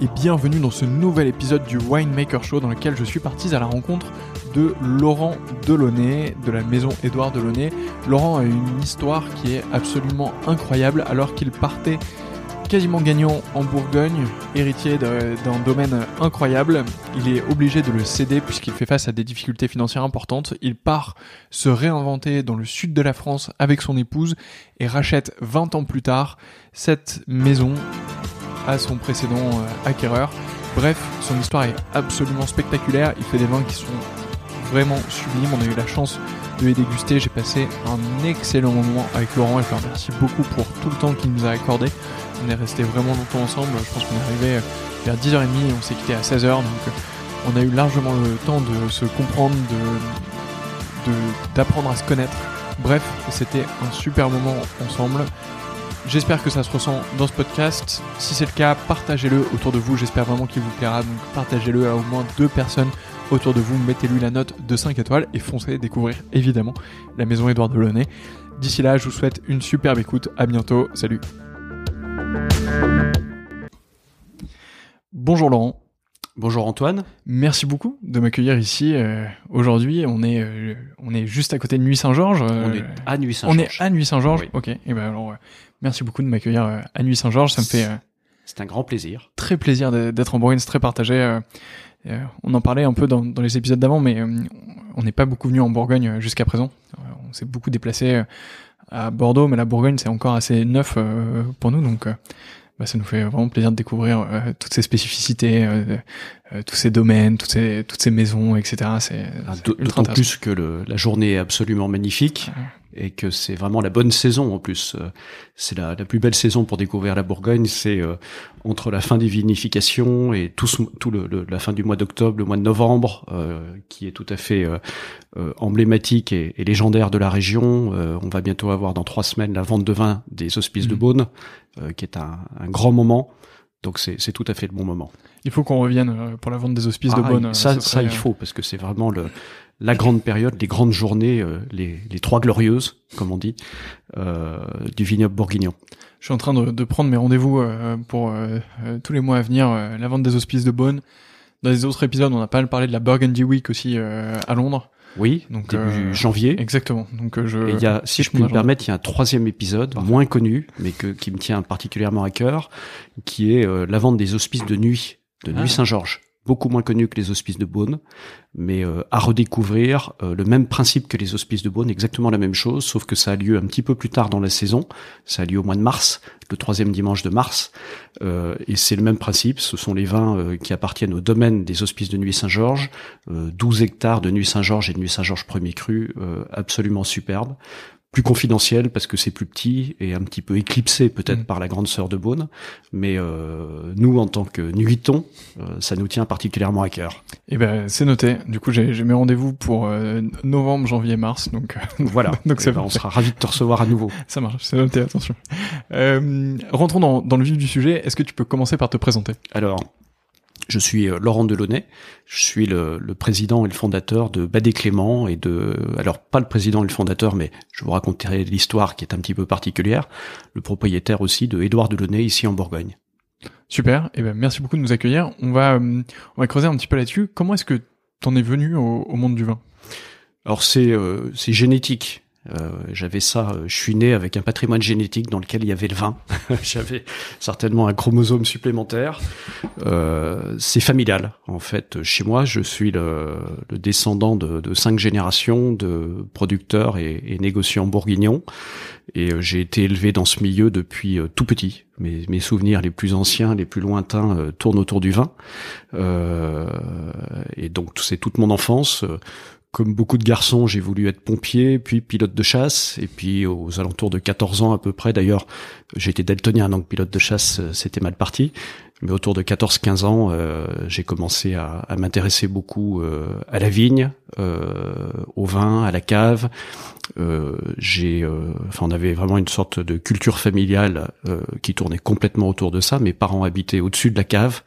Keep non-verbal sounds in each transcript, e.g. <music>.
et bienvenue dans ce nouvel épisode du Winemaker Show dans lequel je suis parti à la rencontre de Laurent Delaunay de la maison Édouard Delaunay. Laurent a une histoire qui est absolument incroyable alors qu'il partait quasiment gagnant en Bourgogne, héritier d'un domaine incroyable. Il est obligé de le céder puisqu'il fait face à des difficultés financières importantes. Il part se réinventer dans le sud de la France avec son épouse et rachète 20 ans plus tard cette maison à son précédent euh, acquéreur. Bref, son histoire est absolument spectaculaire. Il fait des vins qui sont vraiment sublimes. On a eu la chance de les déguster. J'ai passé un excellent moment avec Laurent et je le remercie beaucoup pour tout le temps qu'il nous a accordé. On est resté vraiment longtemps ensemble. Je pense qu'on est arrivé vers 10h30 et on s'est quitté à 16h. Donc on a eu largement le temps de se comprendre, de d'apprendre à se connaître. Bref, c'était un super moment ensemble. J'espère que ça se ressent dans ce podcast. Si c'est le cas, partagez-le autour de vous. J'espère vraiment qu'il vous plaira. Donc partagez-le à au moins deux personnes autour de vous. Mettez-lui la note de 5 étoiles et foncez découvrir évidemment la maison Édouard Delaunay. D'ici là, je vous souhaite une superbe écoute. À bientôt. Salut. Bonjour Laurent. Bonjour Antoine. Merci beaucoup de m'accueillir ici euh, aujourd'hui. On est euh, on est juste à côté de Nuit Saint-Georges. on est à Nuit Saint-Georges. On est à Nuit Saint-Georges. Ok. Et ben alors merci beaucoup de m'accueillir à Nuit Saint-Georges. Ça me fait c'est un grand plaisir. Très plaisir d'être en Bourgogne, c'est très partagé. on en parlait un peu dans, dans les épisodes d'avant, mais on n'est pas beaucoup venu en Bourgogne jusqu'à présent. on s'est beaucoup déplacé à Bordeaux, mais la Bourgogne c'est encore assez neuf pour nous, donc bah, ça nous fait vraiment plaisir de découvrir euh, toutes ces spécificités, euh, euh, tous ces domaines, toutes ces, toutes ces maisons, etc. C'est ah, d'autant plus que le, la journée est absolument magnifique et que c'est vraiment la bonne saison en plus. C'est la, la, plus belle saison pour découvrir la Bourgogne. C'est entre la fin des vinifications et tout, tout le, la fin du mois d'octobre, le mois de novembre, qui est tout à fait emblématique et, et, légendaire de la région. on va bientôt avoir dans trois semaines la vente de vin des hospices de mmh. Beaune, qui est un, un grand moment. Donc c'est tout à fait le bon moment. Il faut qu'on revienne euh, pour la vente des hospices de ah, Beaune. Ça, ça, il faut parce que c'est vraiment le, la grande période, les grandes journées, euh, les, les trois glorieuses, comme on dit, euh, du vignoble bourguignon. Je suis en train de, de prendre mes rendez-vous euh, pour tous les mois à venir, la vente des hospices de Beaune. Dans les autres épisodes, on a pas mal parlé de la Burgundy Week aussi à Londres. Oui, donc début euh, janvier. Exactement. Donc euh, je. Et il y a, si je peux me permettre, il y a un troisième épisode moins connu, mais que qui me tient particulièrement à cœur, qui est euh, la vente des hospices de nuit de Nuit ah. Saint-Georges beaucoup moins connu que les hospices de Beaune, mais euh, à redécouvrir euh, le même principe que les hospices de Beaune, exactement la même chose, sauf que ça a lieu un petit peu plus tard dans la saison, ça a lieu au mois de mars, le troisième dimanche de mars, euh, et c'est le même principe, ce sont les vins qui appartiennent au domaine des hospices de Nuit Saint-Georges, 12 hectares de Nuit Saint-Georges et de Nuit Saint-Georges premier cru, absolument superbe plus confidentiel parce que c'est plus petit et un petit peu éclipsé peut-être mm. par la grande sœur de Beaune, mais euh, nous en tant que nuitons, euh, ça nous tient particulièrement à cœur. Eh ben c'est noté. Du coup j'ai mes rendez-vous pour euh, novembre, janvier, mars, donc <laughs> voilà. <laughs> donc eh ben, on sera ravi de te recevoir à nouveau. <laughs> ça marche, c'est noté. Attention. rentrons dans, dans le vif du sujet. Est-ce que tu peux commencer par te présenter? Alors je suis euh, Laurent Delaunay, je suis le, le, président et le fondateur de Badé Clément et de, alors pas le président et le fondateur, mais je vous raconterai l'histoire qui est un petit peu particulière, le propriétaire aussi de Édouard Delaunay ici en Bourgogne. Super, et eh ben merci beaucoup de nous accueillir. On va, euh, on va creuser un petit peu là-dessus. Comment est-ce que t'en es venu au, au monde du vin? Alors c'est euh, c'est génétique. Euh, j'avais ça, euh, je suis né avec un patrimoine génétique dans lequel il y avait le vin. <laughs> J'avais certainement un chromosome supplémentaire. Euh, c'est familial, en fait. Chez moi, je suis le, le descendant de, de, cinq générations de producteurs et, et négociants bourguignons. Et euh, j'ai été élevé dans ce milieu depuis tout petit. Mes, mes, souvenirs les plus anciens, les plus lointains tournent autour du vin. et donc, c'est toute mon enfance comme beaucoup de garçons, j'ai voulu être pompier, puis pilote de chasse, et puis aux alentours de 14 ans à peu près, d'ailleurs, j'ai été daltonien, donc pilote de chasse, euh, c'était mal parti. Mais autour de 14-15 ans, euh, j'ai commencé à, m'intéresser beaucoup euh, à la vigne, au vin, à la cave. j'ai, enfin, on avait vraiment une sorte de culture familiale qui tournait complètement autour de ça. Mes parents habitaient au-dessus de la cave.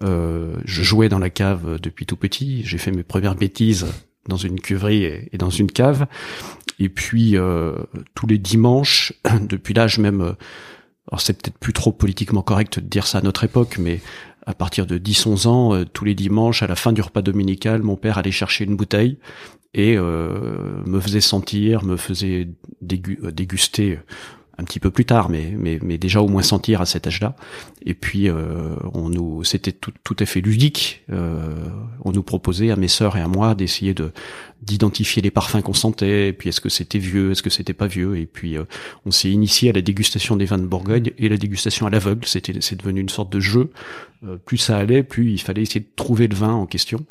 je jouais dans la cave depuis tout petit. J'ai fait mes premières bêtises dans une cuverie et, dans une cave. Et puis euh, tous les dimanches, <clears throat> depuis l'âge même, euh, alors c'est peut-être plus trop politiquement correct de dire ça à notre époque, mais à partir de 10-11 ans, tous les dimanches, à la fin du repas dominical, mon père allait chercher une bouteille et me faisait sentir, me faisait déguster un petit peu plus tard, mais, mais, mais déjà au moins sentir à cet âge-là. Et puis euh, on nous, c'était tout, tout à fait ludique. Euh, on nous proposait à mes sœurs et à moi d'essayer de d'identifier les parfums qu'on sentait. Et puis est-ce que c'était vieux, est-ce que c'était pas vieux? Et puis euh, on s'est initié à la dégustation des vins de Bourgogne et la dégustation à l'aveugle. C'était c'est devenu une sorte de jeu. Euh, plus ça allait, plus il fallait essayer de trouver le vin en question.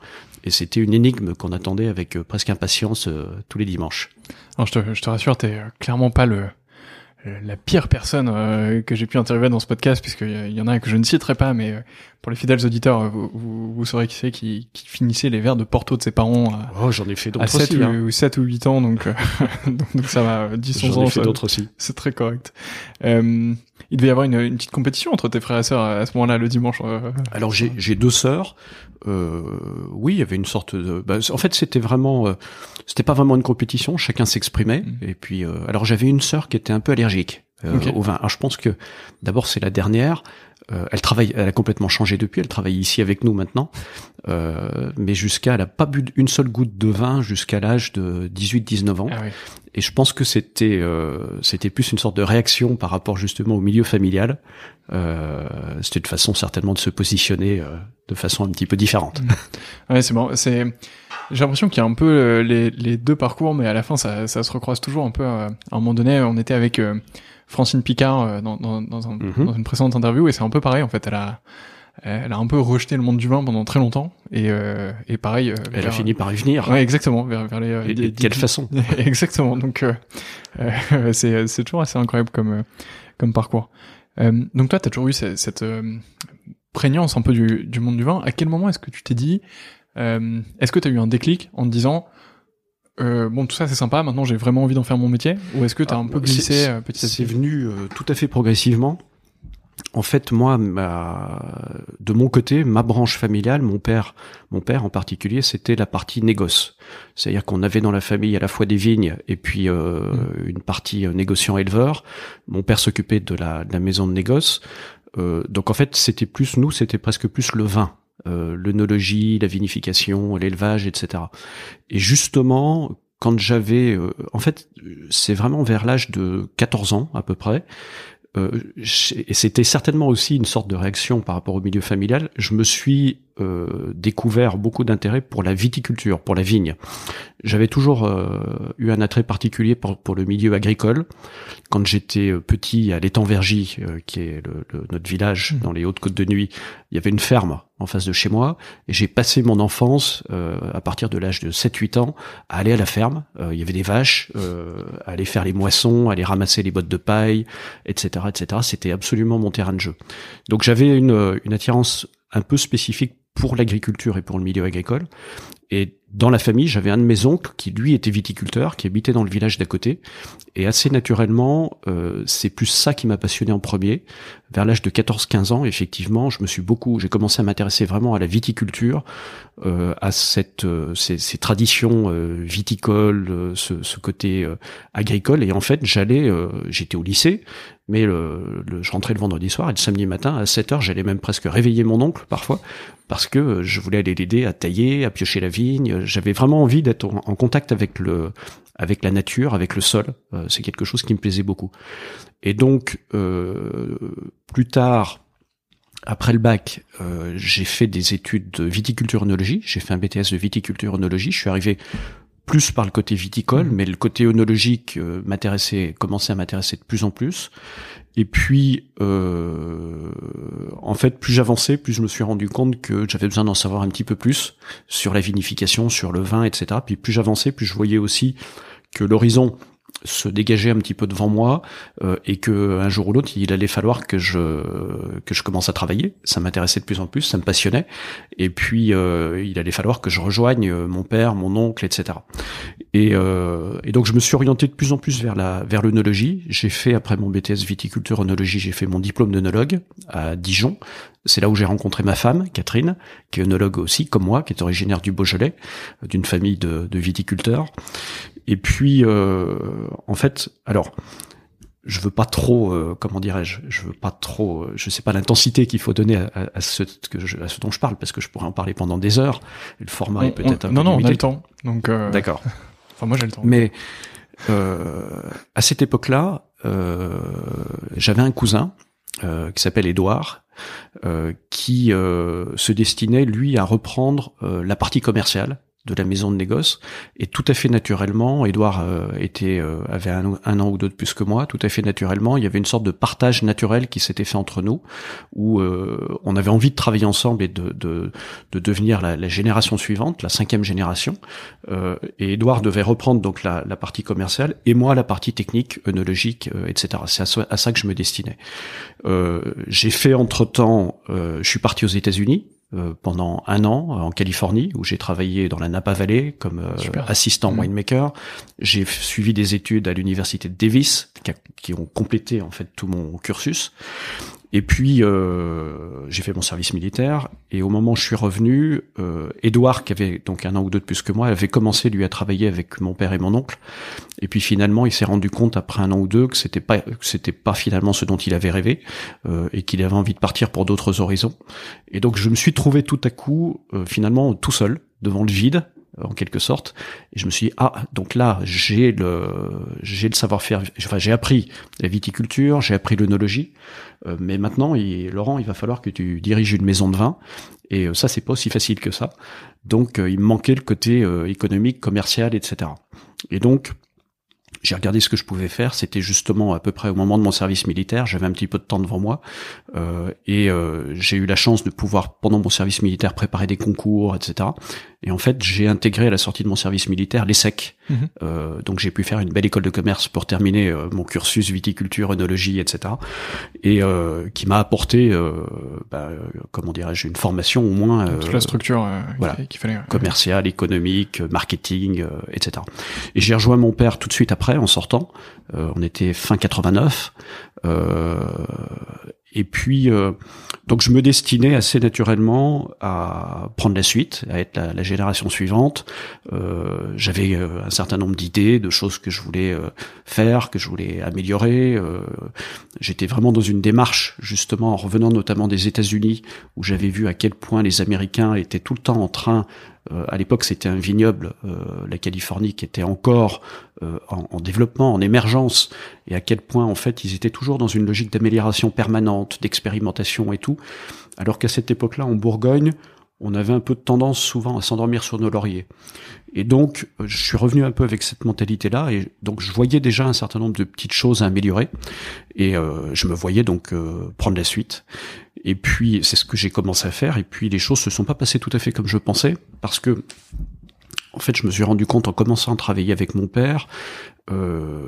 Et c'était une énigme qu'on attendait avec presque impatience tous les dimanches. Alors je te, je te rassure, t'es clairement pas le euh, la pire personne euh, que j'ai pu interviewer dans ce podcast, puisqu'il y en a un que je ne citerai pas, mais euh, pour les fidèles auditeurs, vous, vous, saurez qui c'est qui, qui, finissait les verres de Porto de ses parents à, oh, j'en ai fait à 7, aussi, hein. ou, 7 ou 8 ans, <laughs> donc, donc, ça va 10 11 ans. fait d'autres aussi. C'est très correct. Euh, il devait y avoir une, une, petite compétition entre tes frères et sœurs à ce moment-là, le dimanche. Alors j'ai deux sœurs. Euh, oui, il y avait une sorte de. Bah, en fait, c'était vraiment, euh, c'était pas vraiment une compétition. Chacun s'exprimait. Mmh. Et puis, euh, alors j'avais une sœur qui était un peu allergique au vin. Alors je pense que d'abord c'est la dernière. Euh, elle travaille, elle a complètement changé depuis. Elle travaille ici avec nous maintenant, euh, mais jusqu'à, elle a pas bu une seule goutte de vin jusqu'à l'âge de 18-19 ans. Ah Et je pense que c'était, euh, c'était plus une sorte de réaction par rapport justement au milieu familial. Euh, c'était une façon certainement de se positionner euh, de façon un petit peu différente. Ouais, c'est bon. C'est, j'ai l'impression qu'il y a un peu euh, les, les, deux parcours, mais à la fin ça, ça se recroise toujours un peu. à un moment donné, on était avec Francine Picard euh, dans, dans, dans, un, mhm. dans, une précédente interview et c'est un peu pareil en fait. Elle a elle a un peu rejeté le monde du vin pendant très longtemps et, euh, et pareil. Euh, elle a fini par y venir. Ouais, exactement. Vers, vers les. Et, de quelle façon <laughs> Exactement. Donc <laughs> c'est c'est toujours assez incroyable comme comme parcours. donc toi, t'as toujours eu cette, cette prégnance un peu du, du monde du vin. À quel moment est-ce que tu t'es dit Est-ce que tu as eu un déclic en te disant euh, bon, tout ça c'est sympa. Maintenant, j'ai vraiment envie d'en faire mon métier. Ou est-ce que tu as un peu glissé euh, petit à petit C'est venu euh, tout à fait progressivement. En fait, moi, ma, de mon côté, ma branche familiale, mon père, mon père en particulier, c'était la partie négoce. C'est-à-dire qu'on avait dans la famille à la fois des vignes et puis euh, mmh. une partie négociant éleveur. Mon père s'occupait de la, de la maison de négoce. donc en fait, c'était plus nous, c'était presque plus le vin euh, la vinification, l'élevage, etc. Et justement, quand j'avais, euh, en fait, c'est vraiment vers l'âge de 14 ans à peu près, euh, et c'était certainement aussi une sorte de réaction par rapport au milieu familial, je me suis découvert beaucoup d'intérêt pour la viticulture, pour la vigne. J'avais toujours euh, eu un attrait particulier pour, pour le milieu agricole. Quand j'étais euh, petit à l'étang-Vergy, qui est le, notre village mmh. dans les Hautes-Côtes de Nuit, il y avait une ferme en face de chez moi, et j'ai passé mon enfance, à partir de l'âge de 7-8 ans, à aller à la ferme. il y avait des vaches, à aller faire les moissons, aller ramasser les bottes de paille, etc., etc. C'était absolument mon terrain de jeu. Donc j'avais une, une attirance un peu spécifique pour l'agriculture et pour le milieu agricole. Et dans la famille, j'avais un de mes oncles qui lui était viticulteur, qui habitait dans le village d'à côté. Et assez naturellement, euh, c'est plus ça qui m'a passionné en premier. Vers l'âge de 14-15 ans, effectivement, je me suis beaucoup, j'ai commencé à m'intéresser vraiment à la viticulture, euh, à cette, euh, ces, ces, traditions euh, viticoles, euh, ce, ce, côté agricole. Et en fait, j'allais, j'étais au lycée, mais le, le, je rentrais le vendredi soir et le samedi matin à 7 heures, j'allais même presque réveiller mon oncle parfois parce que je voulais aller l'aider à tailler, à piocher la vigne. J'avais vraiment envie d'être en, contact avec le, avec la nature, avec le sol. Euh, c'est quelque chose qui me plaisait beaucoup. Et donc euh, plus tard, après le bac, euh, j'ai fait des études de viticulture-œnologie. J'ai fait un BTS de viticulture-œnologie. Je suis arrivé plus par le côté viticole, mmh. mais le côté œnologique euh, m'intéressait, commençait à m'intéresser de plus en plus. Et puis, euh, en fait, plus j'avançais, plus je me suis rendu compte que j'avais besoin d'en savoir un petit peu plus sur la vinification, sur le vin, etc. Puis plus j'avançais, plus je voyais aussi que l'horizon se dégager un petit peu devant moi euh, et que un jour ou l'autre il allait falloir que je que je commence à travailler. Ça m'intéressait de plus en plus ça me passionnait. Et puis euh, il allait falloir que je rejoigne euh, mon père mon oncle etc et, euh, et donc je me suis orienté de plus en plus vers la vers l'œnologie j'ai fait après mon BTS viticulture œnologie j'ai fait mon diplôme d'œnologue à Dijon c'est là où j'ai rencontré ma femme, Catherine, qui est œnologue aussi, comme moi, qui est originaire du Beaujolais, d'une famille de, de, viticulteurs. Et puis, euh, en fait, alors, je veux pas trop, euh, comment dirais-je, je veux pas trop, euh, je sais pas l'intensité qu'il faut donner à, à, ce que je, à ce dont je parle parce que je pourrais en parler pendant des heures. Le format est peut-être un non peu non limité. on a le temps donc euh, D'accord. <laughs> enfin moi j'ai le temps Mais euh, à cette époque-là, euh, j'avais un cousin euh, qui s'appelle Édouard, euh, qui euh, se destinait lui à reprendre euh, la partie commerciale de la maison de négoce. Et tout à fait naturellement Édouard euh, était euh, avait un, un an ou deux de plus que moi tout à fait naturellement il y avait une sorte de partage naturel qui s'était fait entre nous où euh, on avait envie de travailler ensemble et de de, de devenir la, la génération suivante la cinquième génération. Euh, et Édouard devait reprendre donc la, la partie commerciale et moi la partie technique œnologique euh, etc c'est à, ça- à ça que je me destinais. Euh, j'ai fait entre temps je suis parti aux États-Unis pendant un an euh, en Californie où j'ai travaillé dans la Napa Valley comme euh, Super. assistant Mhm. winemaker. J'ai suivi des études à l'université de Davis qui, a- qui ont complété en fait tout mon cursus. Et puis euh, j'ai fait mon service militaire et au moment où je suis revenu, euh, Edouard qui avait donc un an ou deux de plus que moi avait commencé lui à travailler avec mon père et mon oncle. Et puis finalement il s'est rendu compte après un an ou deux que c'était pas que c'était pas finalement ce dont il avait rêvé euh, et qu'il avait envie de partir pour d'autres horizons. Et donc je me suis trouvé tout à coup euh, finalement tout seul devant le vide en quelque sorte. Et je me suis dit, ah donc là j'ai le j'ai le savoir-faire enfin j'ai appris la viticulture j'ai appris l'œnologie. Euh, mais maintenant il, Laurent il va falloir que tu diriges une maison de vin. Et euh, ça c'est pas aussi facile que ça. Donc euh, il me manquait le côté euh, économique commercial etc et donc j'ai regardé ce que je pouvais faire. C'était justement à peu près au moment de mon service militaire. J'avais un petit peu de temps devant moi euh, et euh, j'ai eu la chance de pouvoir pendant mon service militaire préparer des concours, etc. Et en fait, j'ai intégré à la sortie de mon service militaire l'ESSEC. Mhm. Euh, donc j'ai pu faire une belle école de commerce pour terminer euh, mon cursus viticulture, œnologie, etc. Et euh, qui m'a apporté, euh, bah, comment dirais-je, une formation au moins toute la structure euh, voilà. qu'il fallait ouais. commercial, économique, marketing, euh, etc. Et j'ai rejoint mon père tout de suite après, en sortant. Euh, on était fin 89. Euh, et puis, euh, donc je me destinais assez naturellement à prendre la suite, à être la, génération suivante. J'avais un certain nombre d'idées, de choses que je voulais faire, que je voulais améliorer. J'étais vraiment dans une démarche, justement, en revenant notamment des États-Unis, où j'avais vu à quel point les Américains étaient tout le temps en train à l'époque, c'était un vignoble, euh, la Californie, qui était encore euh, en, en développement, en émergence, et à quel point, en fait, ils étaient toujours dans une logique d'amélioration permanente, d'expérimentation et tout, alors qu'à cette époque-là, en Bourgogne, on avait un peu de tendance souvent à s'endormir sur nos lauriers. Et donc, euh, je suis revenu un peu avec cette mentalité-là, et donc je voyais déjà un certain nombre de petites choses à améliorer, et euh, je me voyais donc euh, prendre la suite. Et puis, c'est ce que j'ai commencé à faire. Et puis, les choses se sont pas passées tout à fait comme je pensais, parce que, en fait, je me suis rendu compte en commençant à travailler avec mon père euh,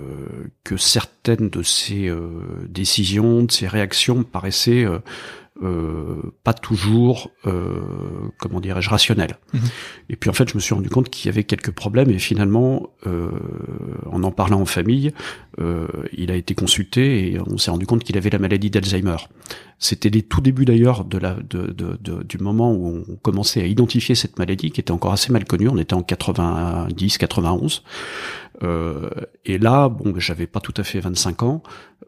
que certaines de ses décisions, de ses réactions paraissaient euh, euh, pas toujours, euh, comment dirais-je, rationnelles. Mhm. Et puis, en fait, je me suis rendu compte qu'il y avait quelques problèmes. Et finalement, euh, en en parlant en famille, euh, il a été consulté et on s'est rendu compte qu'il avait la maladie d'Alzheimer. C'était les tout débuts d'ailleurs de la, de, du moment où on commençait à identifier cette maladie qui était encore assez mal connue. On était en 90, 91. Euh, et là, bon, ben, j'avais pas tout à fait 25 ans.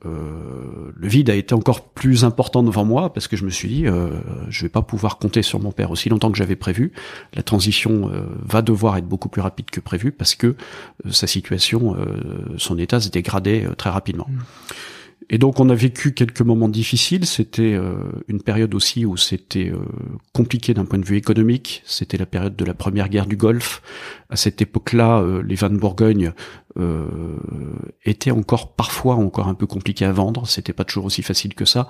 Euh, le vide a été encore plus important devant moi parce que je me suis dit, euh, je vais pas pouvoir compter sur mon père aussi longtemps que j'avais prévu. La transition euh, va devoir être beaucoup plus rapide que prévu parce que euh, sa situation, son état se dégradait très rapidement. Mm. Et donc on a vécu quelques moments difficiles. C'était euh, une période aussi où c'était euh, compliqué d'un point de vue économique. C'était la période de la première guerre du Golfe. À cette époque-là, euh, les vins de Bourgogne euh, étaient encore parfois encore un peu compliqués à vendre. C'était pas toujours aussi facile que ça.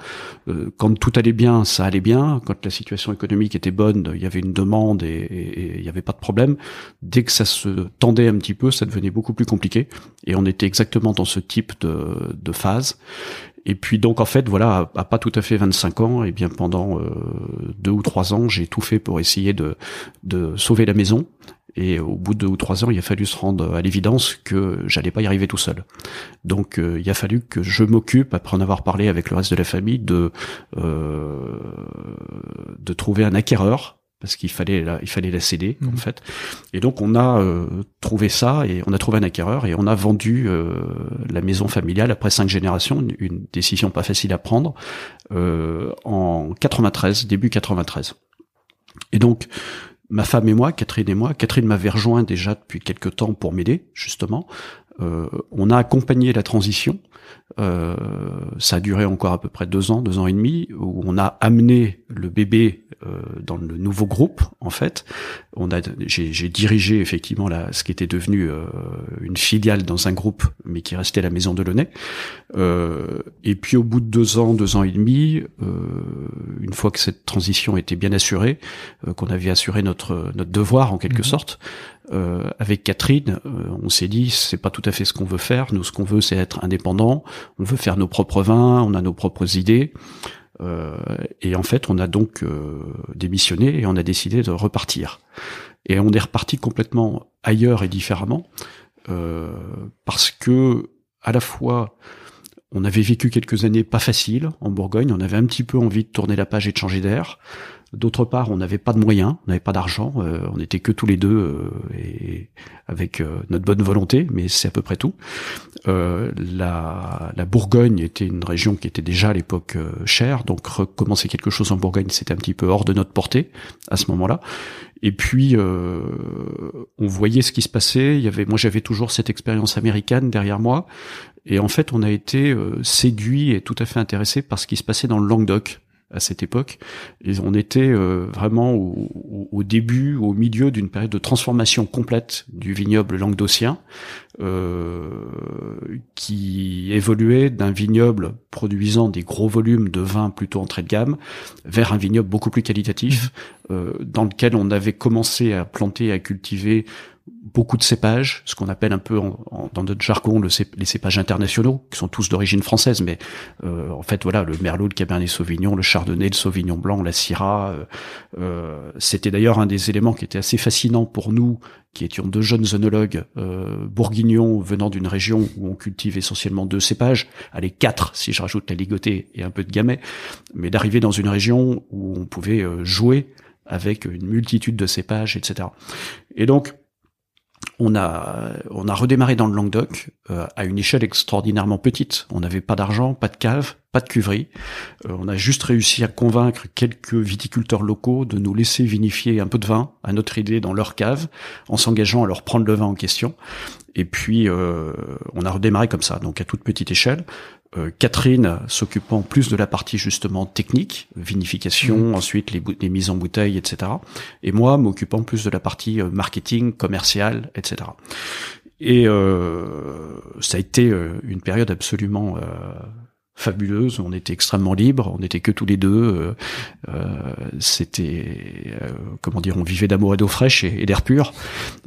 Euh, quand tout allait bien, ça allait bien. Quand la situation économique était bonne, il y avait une demande et, il n'y avait pas de problème. Dès que ça se tendait un petit peu, ça devenait beaucoup plus compliqué. Et on était exactement dans ce type de, de phase. Et puis donc en fait voilà à, pas tout à fait 25 ans et bien pendant euh, deux ou trois ans j'ai tout fait pour essayer de de sauver la maison. Et au bout de deux ou trois ans il a fallu se rendre à l'évidence que j'allais pas y arriver tout seul. Donc euh, il a fallu que je m'occupe après en avoir parlé avec le reste de la famille de euh, de trouver un acquéreur parce qu'il fallait la, il fallait la céder en Mhm. fait. Et donc on a euh, trouvé ça et on a trouvé un acquéreur et on a vendu euh, la maison familiale après cinq générations, une, une décision pas facile à prendre euh, en 93, début 93. Et donc ma femme et moi, Catherine et moi, Catherine m'avait rejoint déjà depuis quelque temps pour m'aider justement. Euh, on a accompagné la transition. Euh, ça a duré encore à peu près deux ans, deux ans et demi, où on a amené le bébé euh, dans le nouveau groupe. En fait, on a, j'ai, j'ai dirigé effectivement la, ce qui était devenu euh, une filiale dans un groupe, mais qui restait la maison de Launay. Euh, et puis au bout de deux ans, deux ans et demi, euh, une fois que cette transition était bien assurée, euh, qu'on avait assuré notre notre devoir en quelque Mhm. sorte, euh, avec Catherine, euh, on s'est dit c'est pas tout à fait ce qu'on veut faire. Nous, ce qu'on veut, c'est être indépendant. On veut faire nos propres vins, on a nos propres idées. Euh, et en fait, on a donc euh, démissionné et on a décidé de repartir. Et on est reparti complètement ailleurs et différemment euh, parce que à la fois on avait vécu quelques années pas faciles en Bourgogne, on avait un petit peu envie de tourner la page et de changer d'air. D'autre part, on n'avait pas de moyens, on n'avait pas d'argent, euh, on n'était que tous les deux euh, et avec euh, notre bonne volonté, mais c'est à peu près tout. La, Bourgogne était une région qui était déjà à l'époque chère, donc recommencer quelque chose en Bourgogne, c'était un petit peu hors de notre portée à ce moment-là. Et puis, on voyait ce qui se passait. Moi, j'avais toujours cette expérience américaine derrière moi, et en fait, on a été séduit et tout à fait intéressé par ce qui se passait dans le Languedoc à cette époque. Et on était euh, vraiment au, début, au milieu d'une période de transformation complète du vignoble languedocien, euh, qui évoluait d'un vignoble produisant des gros volumes de vin plutôt entrée de gamme vers un vignoble beaucoup plus qualitatif, euh, dans lequel on avait commencé à planter, à cultiver beaucoup de cépages, ce qu'on appelle un peu en- en- dans notre jargon le cép- les cépages internationaux, qui sont tous d'origine française, mais euh, en fait voilà le merlot, le cabernet sauvignon, le chardonnay, le sauvignon blanc, la syrah. euh, euh, C'était d'ailleurs un des éléments qui était assez fascinant pour nous, qui étions deux jeunes œnologues euh, bourguignons venant d'une région où on cultive essentiellement deux cépages, allez quatre si je rajoute la ligotée et un peu de gamay, mais d'arriver dans une région où on pouvait euh, jouer avec une multitude de cépages, etc. Et donc on a on a redémarré dans le Languedoc euh, à une échelle extraordinairement petite. On n'avait pas d'argent, pas de cave, pas de cuverie. Euh, on a juste réussi à convaincre quelques viticulteurs locaux de nous laisser vinifier un peu de vin à notre idée dans leur cave, en s'engageant à leur prendre le vin en question. Et puis euh, on a redémarré comme ça, donc à toute petite échelle. Euh, Catherine s'occupant plus de la partie justement technique, vinification, ensuite les, les mises en bouteille, etc. Et moi m'occupant plus de la partie euh, marketing, commercial, etc. Et euh, ça a été euh, une période absolument euh, fabuleuse. On était extrêmement libres, on n'était que tous les deux. euh, C'était euh, comment dire, on vivait d'amour et d'eau fraîche et, et d'air pur.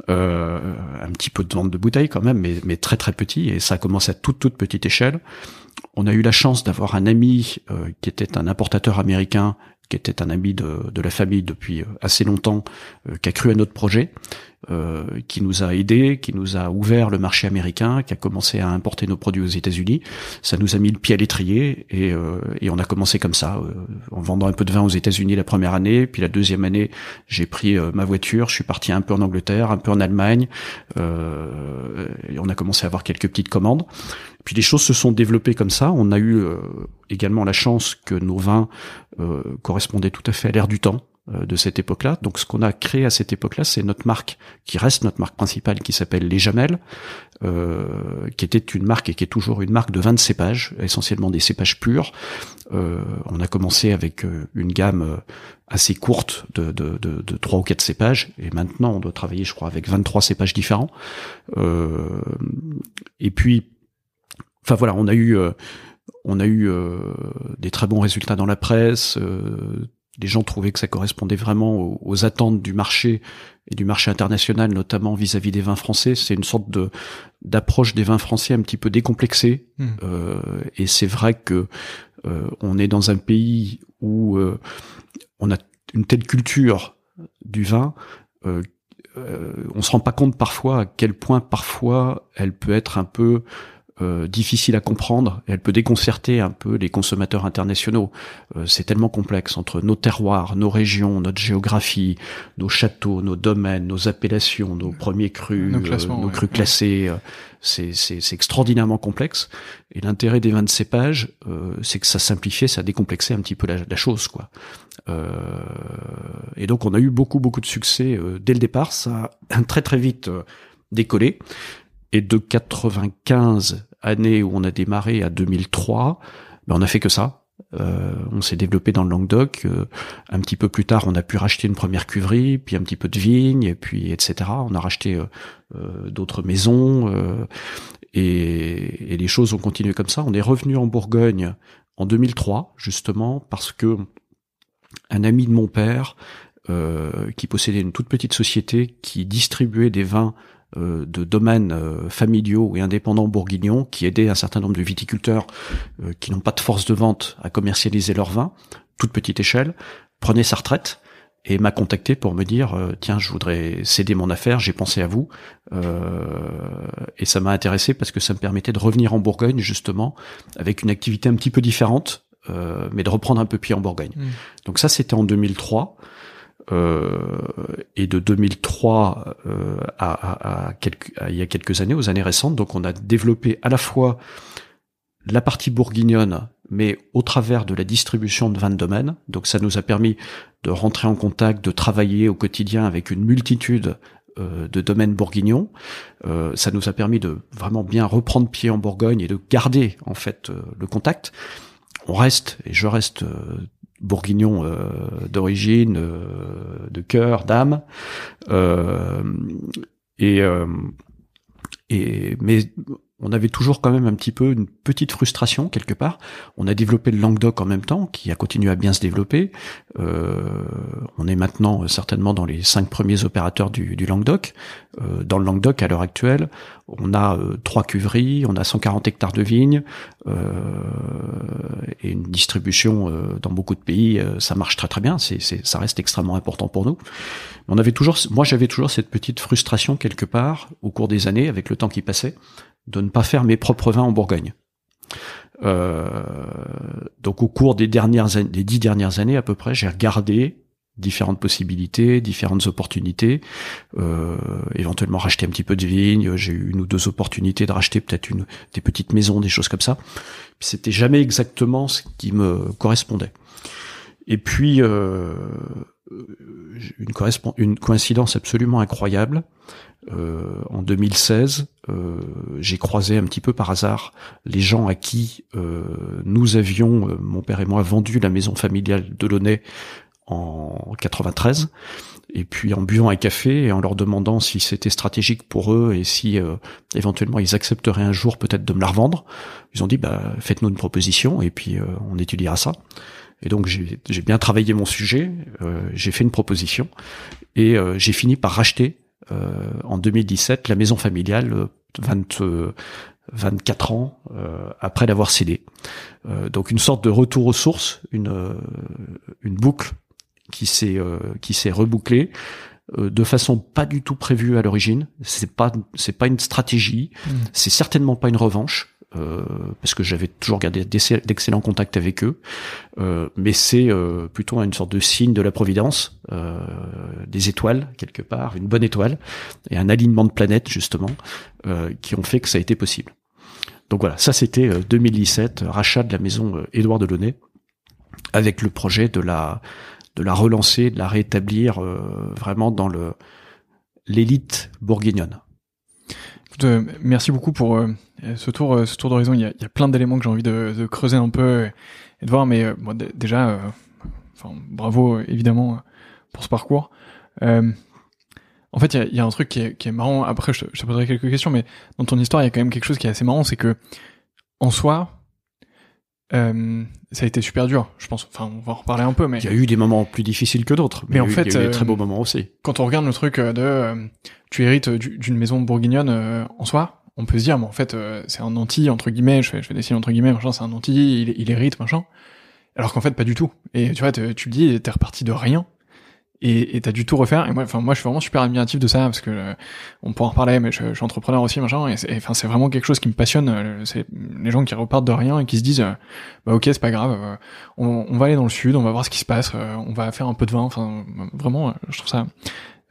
Euh, un petit peu de vente de bouteilles quand même, mais, mais très très petit. Et ça a commencé à toute toute petite échelle. On a eu la chance d'avoir un ami euh, qui était un importateur américain, qui était un ami de, la famille depuis euh, assez longtemps, euh, qui a cru à notre projet, qui nous a aidés, qui nous a ouvert le marché américain, qui a commencé à importer nos produits aux États-Unis. Ça nous a mis le pied à l'étrier et, euh, et on a commencé comme ça, euh, en vendant un peu de vin aux États-Unis la première année, puis la deuxième année, j'ai pris euh, ma voiture, je suis parti un peu en Angleterre, un peu en Allemagne, euh, et on a commencé à avoir quelques petites commandes. Puis les choses se sont développées comme ça. On a eu euh, également la chance que nos vins euh, correspondaient tout à fait à l'ère du temps euh, de cette époque-là. Donc ce qu'on a créé à cette époque-là, c'est notre marque qui reste notre marque principale, qui s'appelle Les Jamelles, euh, qui était une marque et qui est toujours une marque de vins de cépages, essentiellement des cépages purs. Euh, on a commencé avec euh, une gamme euh, assez courte de, de, de, de 3 ou quatre cépages, et maintenant on doit travailler, je crois, avec 23 cépages différents. Euh, et puis, enfin voilà, on a eu, euh, on a eu euh, des très bons résultats dans la presse. euh, les gens trouvaient que ça correspondait vraiment aux, aux attentes du marché et du marché international, notamment vis-à-vis des vins français. C'est une sorte de d'approche des vins français un petit peu décomplexée. Hmm. Euh, et c'est vrai que euh, on est dans un pays où euh, on a une telle culture du vin. Euh, euh, on se rend pas compte parfois à quel point parfois elle peut être un peu euh, difficile à comprendre. elle peut déconcerter un peu les consommateurs internationaux. Euh, c'est tellement complexe entre nos terroirs, nos régions, notre géographie, nos châteaux, nos domaines, nos appellations, nos premiers crus, nos, crus classés. c'est, c'est, extraordinairement complexe. Et l'intérêt des vins de cépage, c'est que ça simplifiait, ça décomplexait un petit peu la, la chose, quoi. et donc on a eu beaucoup beaucoup de succès dès le départ. Ça a très très vite décollé. Et de 95 années où on a démarré à 2003, ben on a fait que ça. Euh, on s'est développé dans le Languedoc. Euh, un petit peu plus tard, on a pu racheter une première cuverie, puis un petit peu de vigne, et puis etc. On a racheté euh, d'autres maisons, et, et, les choses ont continué comme ça. On est revenu en Bourgogne en 2003, justement parce que un ami de mon père, qui possédait une toute petite société qui distribuait des vins euh, de domaines euh, familiaux et indépendants bourguignons qui aidaient un certain nombre de viticulteurs euh, qui n'ont pas de force de vente à commercialiser leurs vins, toute petite échelle, prenait sa retraite et m'a contacté pour me dire tiens je voudrais céder mon affaire j'ai pensé à vous et ça m'a intéressé parce que ça me permettait de revenir en Bourgogne justement avec une activité un petit peu différente mais de reprendre un peu pied en Bourgogne mmh. donc ça c'était en 2003 euh, et de 2003 euh, à, à, quelques, il y a quelques années, aux années récentes. Donc on a développé à la fois la partie bourguignonne, mais au travers de la distribution de 20 domaines. Donc ça nous a permis de rentrer en contact, de travailler au quotidien avec une multitude euh, de domaines bourguignons. Euh, ça nous a permis de vraiment bien reprendre pied en Bourgogne et de garder en fait euh, le contact. On reste, et je reste bourguignon euh, d'origine, euh, de cœur, d'âme. Euh, et, et mais on avait toujours quand même un petit peu une petite frustration quelque part. On a développé le Languedoc en même temps, qui a continué à bien se développer. Euh, on est maintenant certainement dans les cinq premiers opérateurs du, Languedoc. Euh, dans le Languedoc, à l'heure actuelle, on a euh, trois cuveries, on a 140 hectares de vignes et une distribution dans beaucoup de pays. ça marche très très bien. C'est, ça reste extrêmement important pour nous. On avait toujours, moi j'avais toujours cette petite frustration quelque part au cours des années, avec le temps qui passait de ne pas faire mes propres vins en Bourgogne. Euh, donc au cours des dix dernières années à peu près, j'ai regardé différentes possibilités, différentes opportunités, euh, éventuellement racheter un petit peu de vignes. J'ai eu une ou deux opportunités de racheter peut-être une des petites maisons, des choses comme ça. C'était jamais exactement ce qui me correspondait. Et puis euh, une coïncidence absolument incroyable. Euh, en 2016, euh, j'ai croisé un petit peu par hasard les gens à qui euh, nous avions, mon père et moi, vendu la maison familiale de Launay en 93. Et puis en buvant un café et en leur demandant si c'était stratégique pour eux et si éventuellement ils accepteraient un jour peut-être de me la revendre, ils ont dit bah faites-nous une proposition et puis on étudiera ça. Et donc j'ai bien travaillé mon sujet, j'ai fait une proposition et j'ai fini par racheter euh, en 2017 la maison familiale 20, euh, 24 euh, ans après l'avoir cédé. donc une sorte de retour aux sources, une, une boucle qui s'est qui s'est rebouclée de façon pas du tout prévue à l'origine. C'est pas c'est pas une stratégie, mmh. c'est certainement pas une revanche. Euh, parce que j'avais toujours gardé d'excellents contacts avec eux, euh, mais c'est euh, plutôt une sorte de signe de la providence, des étoiles quelque part, une bonne étoile et un alignement de planètes justement qui ont fait que ça a été possible. Donc voilà, ça c'était 2017, rachat de la maison Édouard Delaunay, avec le projet de la de la relancer, de la rétablir vraiment dans le l'élite bourguignonne. Merci beaucoup pour ce tour, euh, ce tour d'horizon, il y a, plein d'éléments que j'ai envie de, creuser un peu et de voir, mais euh, déjà, euh, bravo évidemment pour ce parcours. en fait, il y a, un truc qui est, marrant. Après, je te, poserai quelques questions, mais dans ton histoire, il y a quand même quelque chose qui est assez marrant, c'est que en soi, euh, ça a été super dur, je pense. Enfin, on va en reparler un peu, mais il y a eu des moments plus difficiles que d'autres. Mais, en fait, il y a eu des très beaux moments aussi. Quand on regarde le truc de, tu hérites d'une maison bourguignonne en soi, on peut se dire, mais en fait, euh, c'est un anti, entre guillemets, je fais, je fais des signes entre guillemets, machin, c'est un anti, il, il hérite, machin. Alors qu'en fait, pas du tout. Et tu vois, tu le dis, t'es reparti de rien. Et t'as dû tout refaire. Et moi, enfin moi, je suis vraiment super admiratif de ça parce que euh, on pourra en reparler, mais je, je, suis entrepreneur aussi, machin. Et enfin, c'est vraiment quelque chose qui me passionne. Euh, c'est les gens qui repartent de rien et qui se disent, euh, bah ok, c'est pas grave, on, on, va aller dans le sud, on va voir ce qui se passe, on va faire un peu de vin. Enfin, vraiment, je trouve ça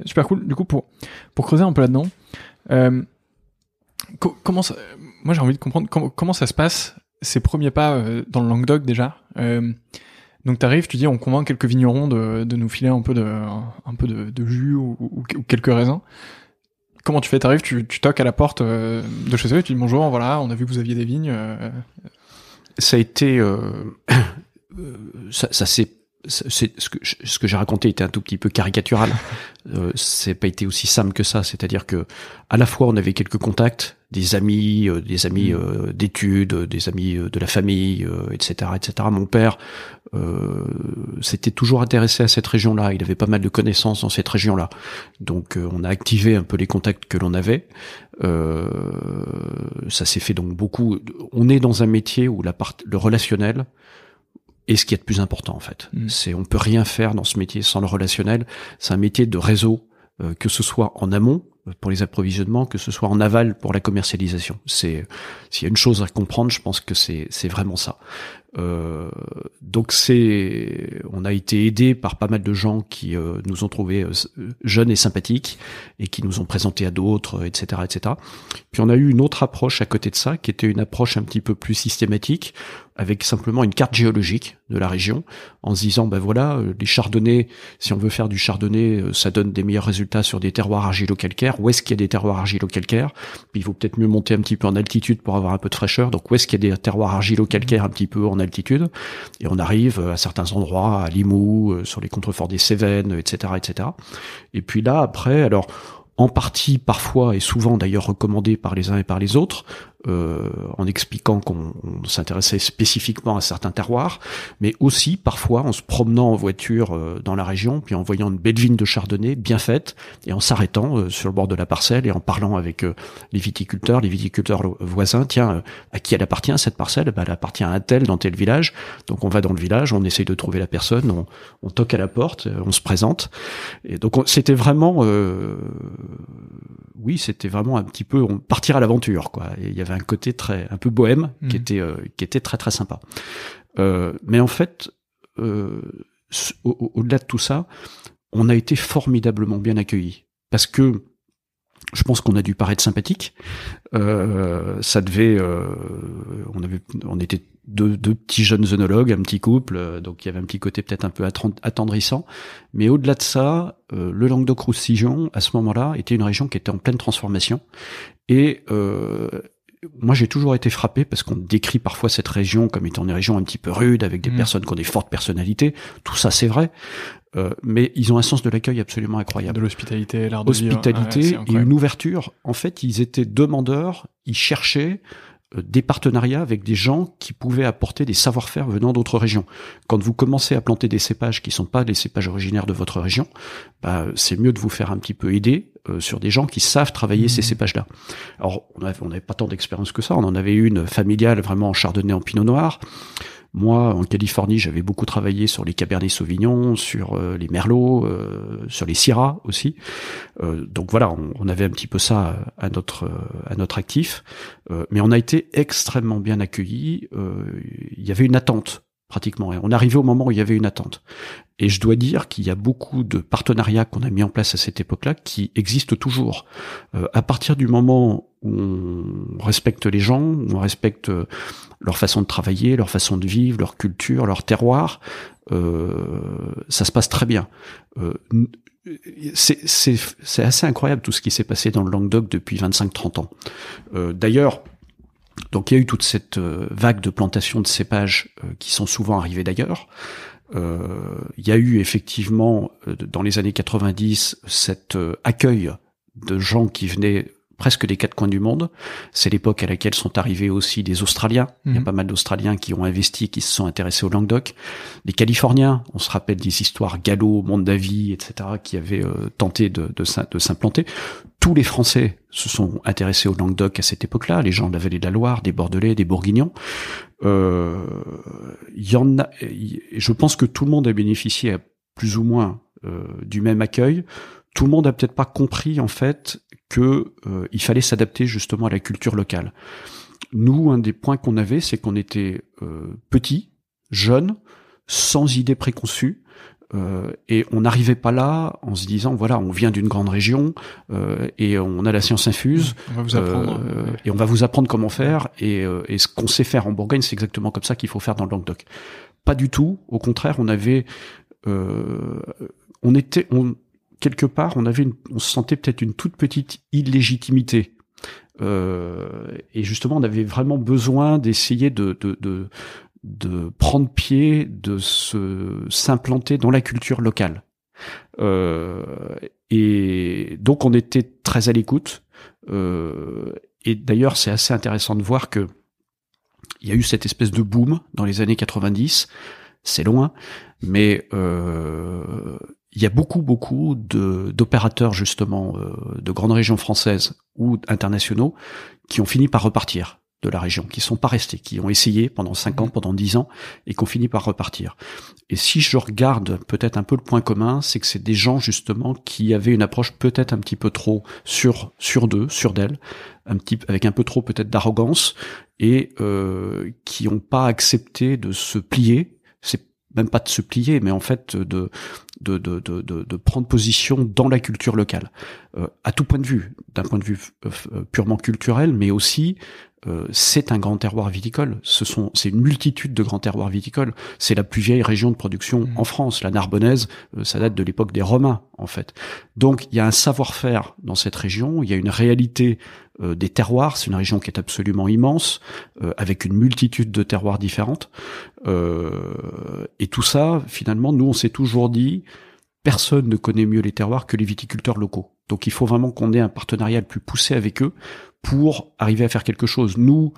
super cool. Du coup, pour pour creuser un peu là-dedans, comment ça, moi j'ai envie de comprendre comment, comment ça se passe ces premiers pas dans le Languedoc déjà. Donc t'arrives, tu dis on convainc quelques vignerons de, de nous filer un peu de un peu de, de jus ou, ou, quelques raisins. Comment tu fais? T'arrives, tu, tu toques à la porte euh, de chez eux et tu dis bonjour, voilà, on a vu que vous aviez des vignes. Euh. Ça a été, euh, <coughs> ça, ça s'est c'est ce que ce que j'ai raconté était un tout petit peu caricatural. <laughs> euh, c'est pas été aussi simple que ça. C'est-à-dire que à la fois on avait quelques contacts, des amis, euh, des amis mm. euh, d'études, des amis euh, de la famille, etc., etc. Mon père s'était toujours intéressé à cette région-là. Il avait pas mal de connaissances dans cette région-là. Donc on a activé un peu les contacts que l'on avait. ça s'est fait donc beaucoup. On est dans un métier où la part, le relationnel et ce qui est de plus important en fait. Mm. C'est on peut rien faire dans ce métier sans le relationnel. C'est un métier de réseau, euh, que ce soit en amont euh, pour les approvisionnements, que ce soit en aval pour la commercialisation. C'est s'il y a une chose à comprendre, je pense que c'est c'est vraiment ça. Euh, donc c'est, on a été aidé par pas mal de gens qui euh, nous ont trouvés euh, jeunes et sympathiques et qui nous ont présenté à d'autres, etc., etc. Puis on a eu une autre approche à côté de ça, qui était une approche un petit peu plus systématique, avec simplement une carte géologique de la région, en se disant ben voilà, les chardonnays, si on veut faire du chardonnay, ça donne des meilleurs résultats sur des terroirs argilo-calcaires. Où est-ce qu'il y a des terroirs argilo-calcaires? Puis il vaut peut-être mieux monter un petit peu en altitude pour avoir un peu de fraîcheur. Donc où est-ce qu'il y a des terroirs argilo-calcaires un petit peu en altitude, et on arrive à certains endroits, à Limoux, euh, sur les contreforts des Cévennes, etc., etc. Et puis là, après, alors en partie parfois et souvent d'ailleurs recommandé par les uns et par les autres, euh, en expliquant qu'on s'intéressait spécifiquement à certains terroirs, mais aussi parfois en se promenant en voiture euh, dans la région, puis en voyant une belle vigne de chardonnay bien faite, et en s'arrêtant euh, sur le bord de la parcelle et en parlant avec les viticulteurs, les viticulteurs voisins, tiens, à qui elle appartient cette parcelle? Ben, Elle appartient à un tel dans tel village, donc on va dans le village, on essaye de trouver la personne, on, on toque à la porte, on se présente, et donc c'était vraiment oui, c'était vraiment un petit peu on partir à l'aventure quoi. Un côté très un peu bohème qui mmh. était euh, qui était très très sympa. Euh, mais en fait, euh, au-delà de tout ça, on a été formidablement bien accueillis parce que je pense qu'on a dû paraître sympathique. Euh, ça devait, euh, on avait, on était deux, deux, petits jeunes œnologues, un petit couple, donc il y avait un petit côté peut-être un peu attendrissant. Mais au-delà de ça, euh, le Languedoc-Roussillon, à ce moment-là, était une région qui était en pleine transformation. Et euh, moi, j'ai toujours été frappé parce qu'on décrit parfois cette région comme étant une région un petit peu rude, avec des mmh. personnes qui ont des fortes personnalités. Tout ça, c'est vrai. Euh, mais ils ont un sens de l'accueil absolument incroyable. De l'hospitalité, l'art de Hospitalité et une ouverture. En fait, ils étaient demandeurs, ils cherchaient des partenariats avec des gens qui pouvaient apporter des savoir-faire venant d'autres régions. Quand vous commencez à planter des cépages qui sont pas les cépages originaires de votre région, bah, c'est mieux de vous faire un petit peu aider euh, sur des gens qui savent travailler ces mmh. cépages-là. Alors, on n'avait pas tant d'expérience que ça. On en avait une familiale vraiment en chardonnay en pinot noir. Moi, en Californie, j'avais beaucoup travaillé sur les Cabernet Sauvignon, sur euh, les Merlots, euh, sur les Syrah aussi. Euh, donc voilà, on, avait un petit peu ça à notre à notre actif, mais on a été extrêmement bien accueillis. Il y avait une attente pratiquement. Et on arrivait au moment où il y avait une attente. Et je dois dire qu'il y a beaucoup de partenariats qu'on a mis en place à cette époque-là qui existent toujours. Euh, à partir du moment où on respecte les gens, où on respecte euh, leur façon de travailler, leur façon de vivre, leur culture, leur terroir, euh, ça se passe très bien. Euh, c'est assez incroyable tout ce qui s'est passé dans le Languedoc depuis 25-30 ans. Euh, D'ailleurs, donc il y a eu toute cette euh, vague de plantation de cépages euh, qui sont souvent arrivés d'ailleurs. Euh, il y a eu effectivement dans les années 90 cet accueil de gens qui venaient presque des quatre coins du monde. C'est l'époque à laquelle sont arrivés aussi des Australiens. Il y a mhm. pas mal d'Australiens qui ont investi, qui se sont intéressés au Languedoc. Les Californiens, on se rappelle des histoires Gallo, Mondavi, etc., qui avaient tenté de, de s'implanter tous les Français se sont intéressés au Languedoc à cette époque-là, les gens de la vallée de la Loire, des Bordelais, des Bourguignons. Euh, il y en a, je pense que tout le monde a bénéficié plus ou moins du même accueil, tout le monde a peut-être pas compris en fait que il fallait s'adapter justement à la culture locale. Nous, un des points qu'on avait, c'est qu'on était petits, jeunes, sans idées préconçues, euh, et on n'arrivait pas là en se disant voilà on vient d'une grande région euh, et on a la science infuse on va vous apprendre, euh, et on va vous apprendre comment faire et, et ce qu'on sait faire en Bourgogne c'est exactement comme ça qu'il faut faire dans le Languedoc. Pas du tout. Au contraire on avait on était on, quelque part on avait on se sentait peut-être une toute petite illégitimité et justement on avait vraiment besoin d'essayer de, de, de, prendre pied, de se s'implanter dans la culture locale. Euh, et donc on était très à l'écoute. Euh, et d'ailleurs, c'est assez intéressant de voir que il y a eu cette espèce de boom dans les années 90. C'est loin, mais euh, il y a beaucoup, beaucoup d'opérateurs justement de grandes régions françaises ou internationaux qui ont fini par repartir de la région, qui sont pas restés, qui ont essayé pendant 5 ans, mhm. pendant 10 ans, et qui ont fini par repartir. Et si je regarde peut-être un peu le point commun, c'est que c'est des gens justement qui avaient une approche peut-être un petit peu trop sur sur d'eux, sur d'elles, un petit avec un peu trop peut-être d'arrogance, et euh, qui n'ont pas accepté de se plier. Même pas de se plier, mais en fait de de, de, de, de prendre position dans la culture locale, euh, à tout point de vue, d'un point de vue euh, purement culturel, mais aussi euh, c'est un grand terroir viticole. Ce sont, c'est une multitude de grands terroirs viticoles. C'est la plus vieille région de production mmh. en France. La Narbonnaise, euh, ça date de l'époque des Romains, en fait. Donc, il y a un savoir-faire dans cette région. Il y a une réalité euh, des terroirs. C'est une région qui est absolument immense, avec une multitude de terroirs différentes. et tout ça, finalement, nous, on s'est toujours dit, personne ne connaît mieux les terroirs que les viticulteurs locaux. Donc il faut vraiment qu'on ait un partenariat le plus poussé avec eux pour arriver à faire quelque chose. Nous,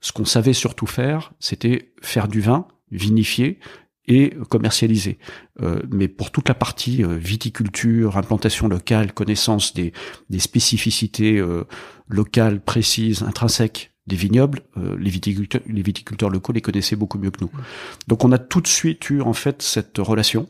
ce qu'on savait surtout faire, c'était faire du vin, vinifier et commercialiser. Euh, mais pour toute la partie euh, viticulture, implantation locale, connaissance des, des spécificités euh, locales précises, intrinsèques des vignobles, euh, les, viticulteurs, les viticulteurs locaux les connaissaient beaucoup mieux que nous. Donc on a tout de suite eu en fait cette relation.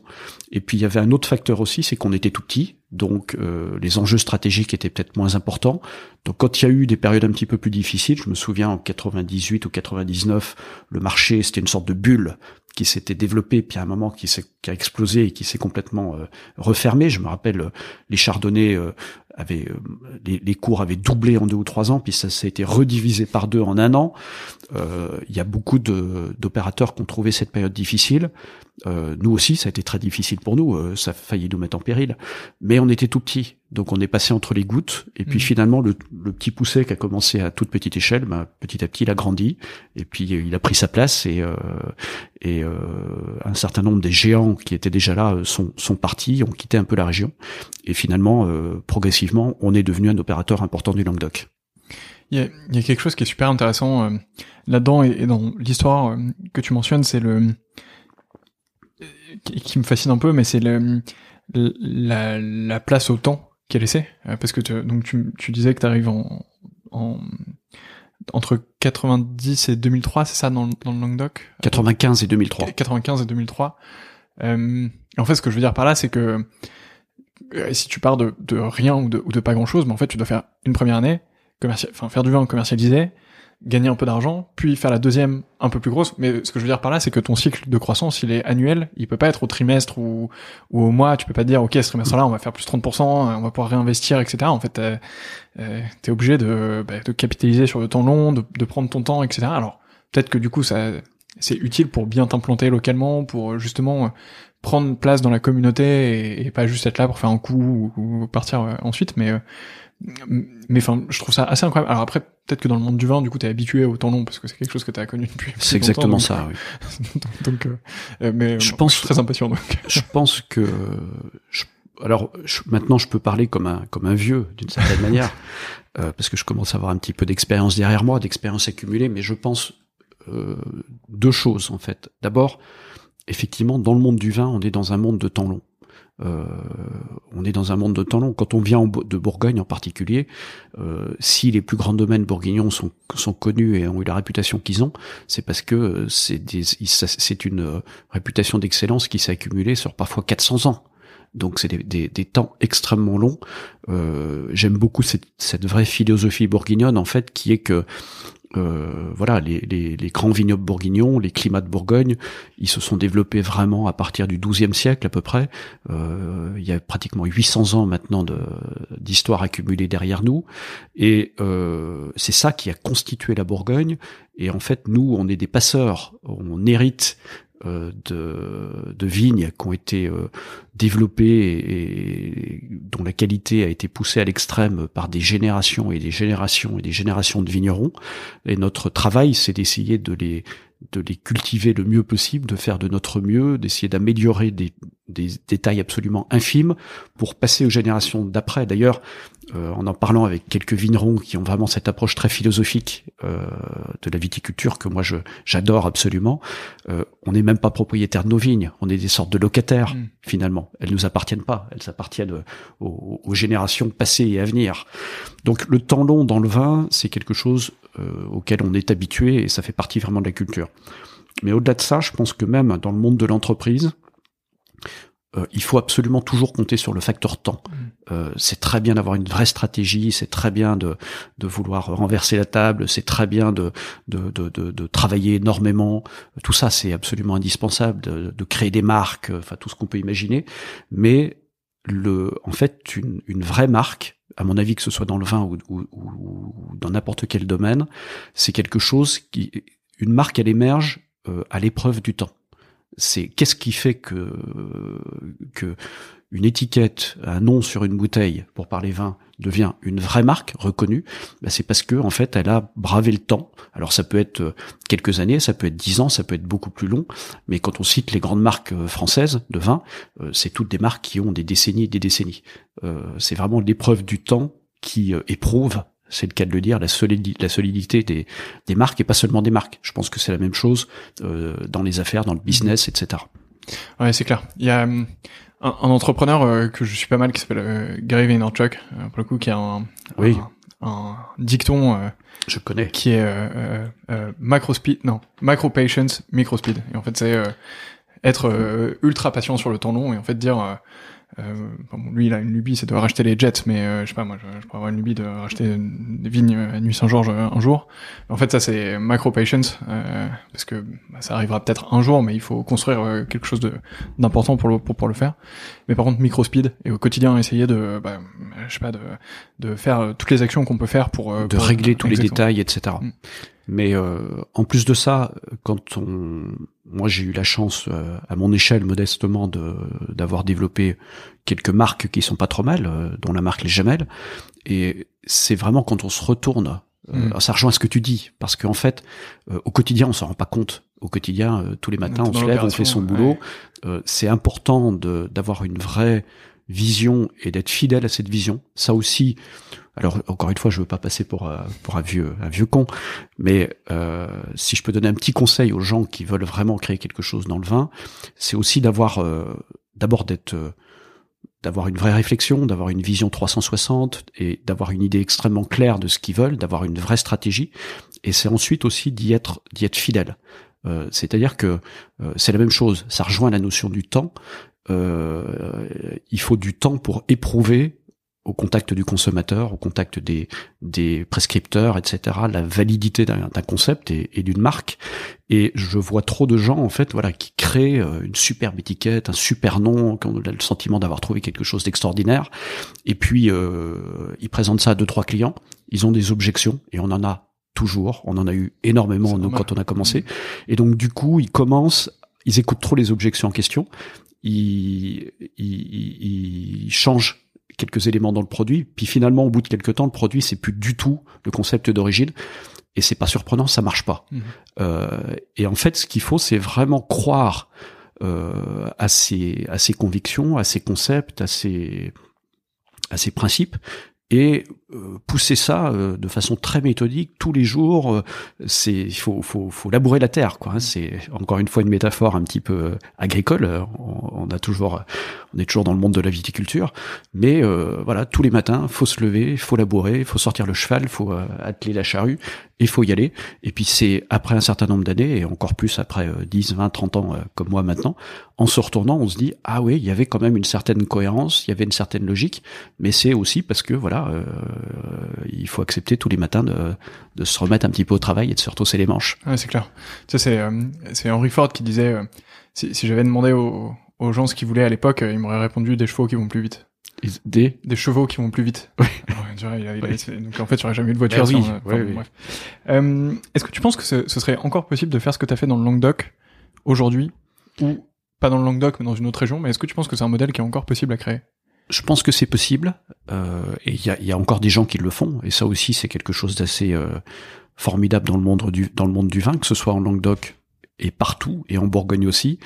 Et puis il y avait un autre facteur aussi, c'est qu'on était tout petit, donc euh, les enjeux stratégiques étaient peut-être moins importants. Donc quand il y a eu des périodes un petit peu plus difficiles, je me souviens en 98 ou 99, le marché c'était une sorte de bulle qui s'était développé, puis à un moment qui, a explosé et qui s'est complètement euh, refermé. Je me rappelle les chardonnays avait euh, les, les, cours avaient doublé en deux ou trois ans, puis ça s'est été redivisé par deux en un an. Euh, il y a beaucoup d'opérateurs qui ont trouvé cette période difficile. Euh, nous aussi, ça a été très difficile pour nous. Euh, ça a failli nous mettre en péril, mais on était tout petits, donc on est passé entre les gouttes. Et puis mmh. finalement, le, le, petit poussé qui a commencé à toute petite échelle, ben, petit à petit, il a grandi. Et puis il a pris sa place. Et, euh, et euh, un certain nombre des géants qui étaient déjà là sont, sont partis, ont quitté un peu la région. Et finalement, progressivement, on est devenu un opérateur important du Languedoc. Il y a, il y a quelque chose qui est super intéressant là-dedans et, dans l'histoire que tu mentionnes, c'est le qui me fascine un peu, mais c'est la, la place au temps qu'elle essaie. Euh, parce que tu, donc tu, tu disais que tu arrives en, en, entre 90 et 2003, c'est ça dans, dans le Languedoc? 95 et 2003. 95 et 2003. Euh, en fait, ce que je veux dire par là, c'est que euh, si tu pars de, de rien ou de, ou de pas grand chose, mais en fait, tu dois faire une première année, enfin faire du vin commercialisé, gagner un peu d'argent, puis faire la deuxième un peu plus grosse. Mais ce que je veux dire par là, c'est que ton cycle de croissance, il est annuel. Il peut pas être au trimestre ou, ou au mois. Tu peux pas dire, OK, ce trimestre-là, on va faire plus 30%, on va pouvoir réinvestir, etc. En fait, euh, tu es obligé de, bah, de capitaliser sur le temps long, de, de prendre ton temps, etc. Alors, peut-être que du coup, ça, c'est utile pour bien t'implanter localement, pour justement prendre place dans la communauté et, pas juste être là pour faire un coup ou, partir euh, ensuite. Mais, euh, mais enfin, je trouve ça assez incroyable. Alors après, peut-être que dans le monde du vin, du coup, t'es habitué au temps long parce que c'est quelque chose que t'as connu depuis. C'est exactement ça. Oui. <laughs> donc, euh, euh, mais je pense je suis très impatient. Donc. <laughs> je pense que je, alors maintenant, je peux parler comme un comme un vieux d'une certaine manière <laughs> euh, parce que je commence à avoir un petit peu d'expérience derrière moi, d'expérience accumulée. Mais je pense euh, deux choses en fait. D'abord, effectivement, dans le monde du vin, on est dans un monde de temps long. Euh, on est dans un monde de temps long. Quand on vient de Bourgogne en particulier, euh, si les plus grands domaines bourguignons sont, connus et ont eu la réputation qu'ils ont, c'est parce que c'est c'est une réputation d'excellence qui s'est accumulée sur parfois 400 ans. Donc c'est des, temps extrêmement longs. Euh, J'aime beaucoup cette, vraie philosophie bourguignonne en fait, qui est que euh, voilà, les, les, les, grands vignobles bourguignons, les climats de Bourgogne, ils se sont développés vraiment à partir du XIIe siècle à peu près. Euh, il y a pratiquement 800 ans maintenant d'histoire accumulée derrière nous, et euh, c'est ça qui a constitué la Bourgogne. Et en fait, nous, on est des passeurs, on hérite de, de, vignes qui ont été euh, développées et, dont la qualité a été poussée à l'extrême par des générations et des générations et des générations de vignerons. Et notre travail, c'est d'essayer de les de les cultiver le mieux possible, de faire de notre mieux, d'essayer d'améliorer des, des, détails absolument infimes pour passer aux générations d'après. D'ailleurs, euh, en en parlant avec quelques vignerons qui ont vraiment cette approche très philosophique euh, de la viticulture que moi je j'adore absolument, euh, on n'est même pas propriétaire de nos vignes, on est des sortes de locataires mm. finalement. Elles nous appartiennent pas, elles appartiennent aux, aux, générations passées et à venir. Donc le temps long dans le vin, c'est quelque chose euh, auquel on est habitué et ça fait partie vraiment de la culture. Mais au-delà de ça, je pense que même dans le monde de l'entreprise, euh, il faut absolument toujours compter sur le facteur temps. Mm. Euh, c'est très bien d'avoir une vraie stratégie, c'est très bien de, de vouloir renverser la table, c'est très bien de, de, de, de, travailler énormément. Tout ça, c'est absolument indispensable, de, de, créer des marques, enfin tout ce qu'on peut imaginer. Mais le, en fait, une, une vraie marque, à mon avis, que ce soit dans le vin ou, ou, ou dans n'importe quel domaine, c'est quelque chose qui, une marque, elle émerge euh, à l'épreuve du temps. C'est qu'est-ce qui fait que que une étiquette, un nom sur une bouteille, pour parler vin, devient une vraie marque reconnue, bah c'est parce que en fait, elle a bravé le temps. Alors ça peut être euh, quelques années, ça peut être dix ans, ça peut être beaucoup plus long. Mais quand on cite les grandes marques euh, françaises de vin, euh, c'est toutes des marques qui ont des décennies et des décennies. c'est vraiment l'épreuve du temps qui éprouve c'est le cas de le dire, la, solidité, la solidité des, des marques et pas seulement des marques. Je pense que c'est la même chose dans les affaires, dans le business, etc. Ouais, c'est clair. Il y a hum, un, entrepreneur euh, que je suis pas mal qui s'appelle euh, Gary Vaynerchuk euh, pour le coup qui a un, oui. un, dicton je connais qui est macro speed non macro patience micro speed et en fait c'est être ultra patient sur le temps long et en fait dire euh, bon, lui, il a une lubie, c'est de racheter les Jets, mais euh, je sais pas, moi, je, je, pourrais avoir une lubie de racheter des vignes à Nuit Saint-Georges euh, un jour. En fait, ça, c'est macro patience, euh, parce que bah, ça arrivera peut-être un jour, mais il faut construire euh, quelque chose d'important pour, le, pour pour le faire. Mais par contre, micro speed et au quotidien, essayer de, bah, je sais pas, de, de faire toutes les actions qu'on peut faire pour de régler tous les détails, etc. Mais en plus de ça, quand on moi j'ai eu la chance euh, à mon échelle modestement de d'avoir développé quelques marques qui sont pas trop mal euh, dont la marque les Jamel et c'est vraiment quand on se retourne euh, mm. ça rejoint ce que tu dis. Parce qu'en fait au quotidien on s'en rend pas compte. Au quotidien tous les matins on, se lève on fait son boulot. c'est important de d'avoir une vraie vision et d'être fidèle à cette vision ça aussi alors encore une fois, je veux pas passer pour euh, pour un vieux un vieux con, mais euh, si je peux donner un petit conseil aux gens qui veulent vraiment créer quelque chose dans le vin, c'est aussi d'avoir euh, d'abord d'être d'avoir une vraie réflexion, d'avoir une vision 360 et d'avoir une idée extrêmement claire de ce qu'ils veulent, d'avoir une vraie stratégie. Et c'est ensuite aussi d'y être d'y être fidèle. C'est-à-dire que c'est la même chose. Ça rejoint la notion du temps. Il faut du temps pour éprouver au contact du consommateur, au contact des, des prescripteurs, etc., la validité d'un concept et, et d'une marque. Et je vois trop de gens, en fait, voilà, qui créent euh, une superbe étiquette, un super nom, qui ont le sentiment d'avoir trouvé quelque chose d'extraordinaire. Et puis, euh, ils présentent ça à deux, trois clients. Ils ont des objections, et on en a toujours. On en a eu énormément nous, quand on a commencé. Et donc, du coup, ils commencent, ils écoutent trop les objections en question. Ils, ils, ils changent quelques éléments dans le produit, puis finalement au bout de quelques temps, le produit c'est plus du tout le concept d'origine. Et c'est pas surprenant, ça marche pas. Mmh. Euh, et en fait, ce qu'il faut, c'est vraiment croire euh, à ses à ses convictions, à ses concepts, à ses à ses principes, et euh, pousser ça euh, de façon très méthodique tous les jours. Euh, c'est il faut, faut, faut labourer la terre, quoi. Hein. C'est encore une fois une métaphore un petit peu agricole. On, a toujours, on est toujours dans le monde de la viticulture, mais voilà, tous les matins, faut se lever, faut labourer, faut sortir le cheval, faut atteler la charrue, il faut y aller. Et puis c'est après un certain nombre d'années, et encore plus après 10, 20, 30 ans comme moi maintenant, en se retournant, on se dit ah oui, il y avait quand même une certaine cohérence, il y avait une certaine logique, mais c'est aussi parce que voilà, euh, il faut accepter tous les matins de, de, se remettre un petit peu au travail et de se retrousser les manches. Ouais, c'est clair. Tu sais, c'est euh, c'est Henry Ford qui disait euh, si, si j'avais demandé aux, aux gens ce qu'ils voulaient à l'époque, ils m'auraient répondu des chevaux qui vont plus vite. Des? Des chevaux qui vont plus vite. Oui. <laughs> donc en fait, tu n'aurais jamais eu de voiture. Ben oui, Euh, Est-ce que tu penses que ce, ce, serait encore possible de faire ce que tu as fait dans le Languedoc aujourd'hui? Ou pas dans le Languedoc mais dans une autre région Mais est-ce que tu penses que c'est un modèle qui est encore possible à créer? Je pense que c'est possible, euh, et il y a, y a, encore des gens qui le font, et ça aussi c'est quelque chose d'assez euh, formidable dans le monde du dans le monde du vin, que ce soit en Languedoc et partout, et en Bourgogne aussi.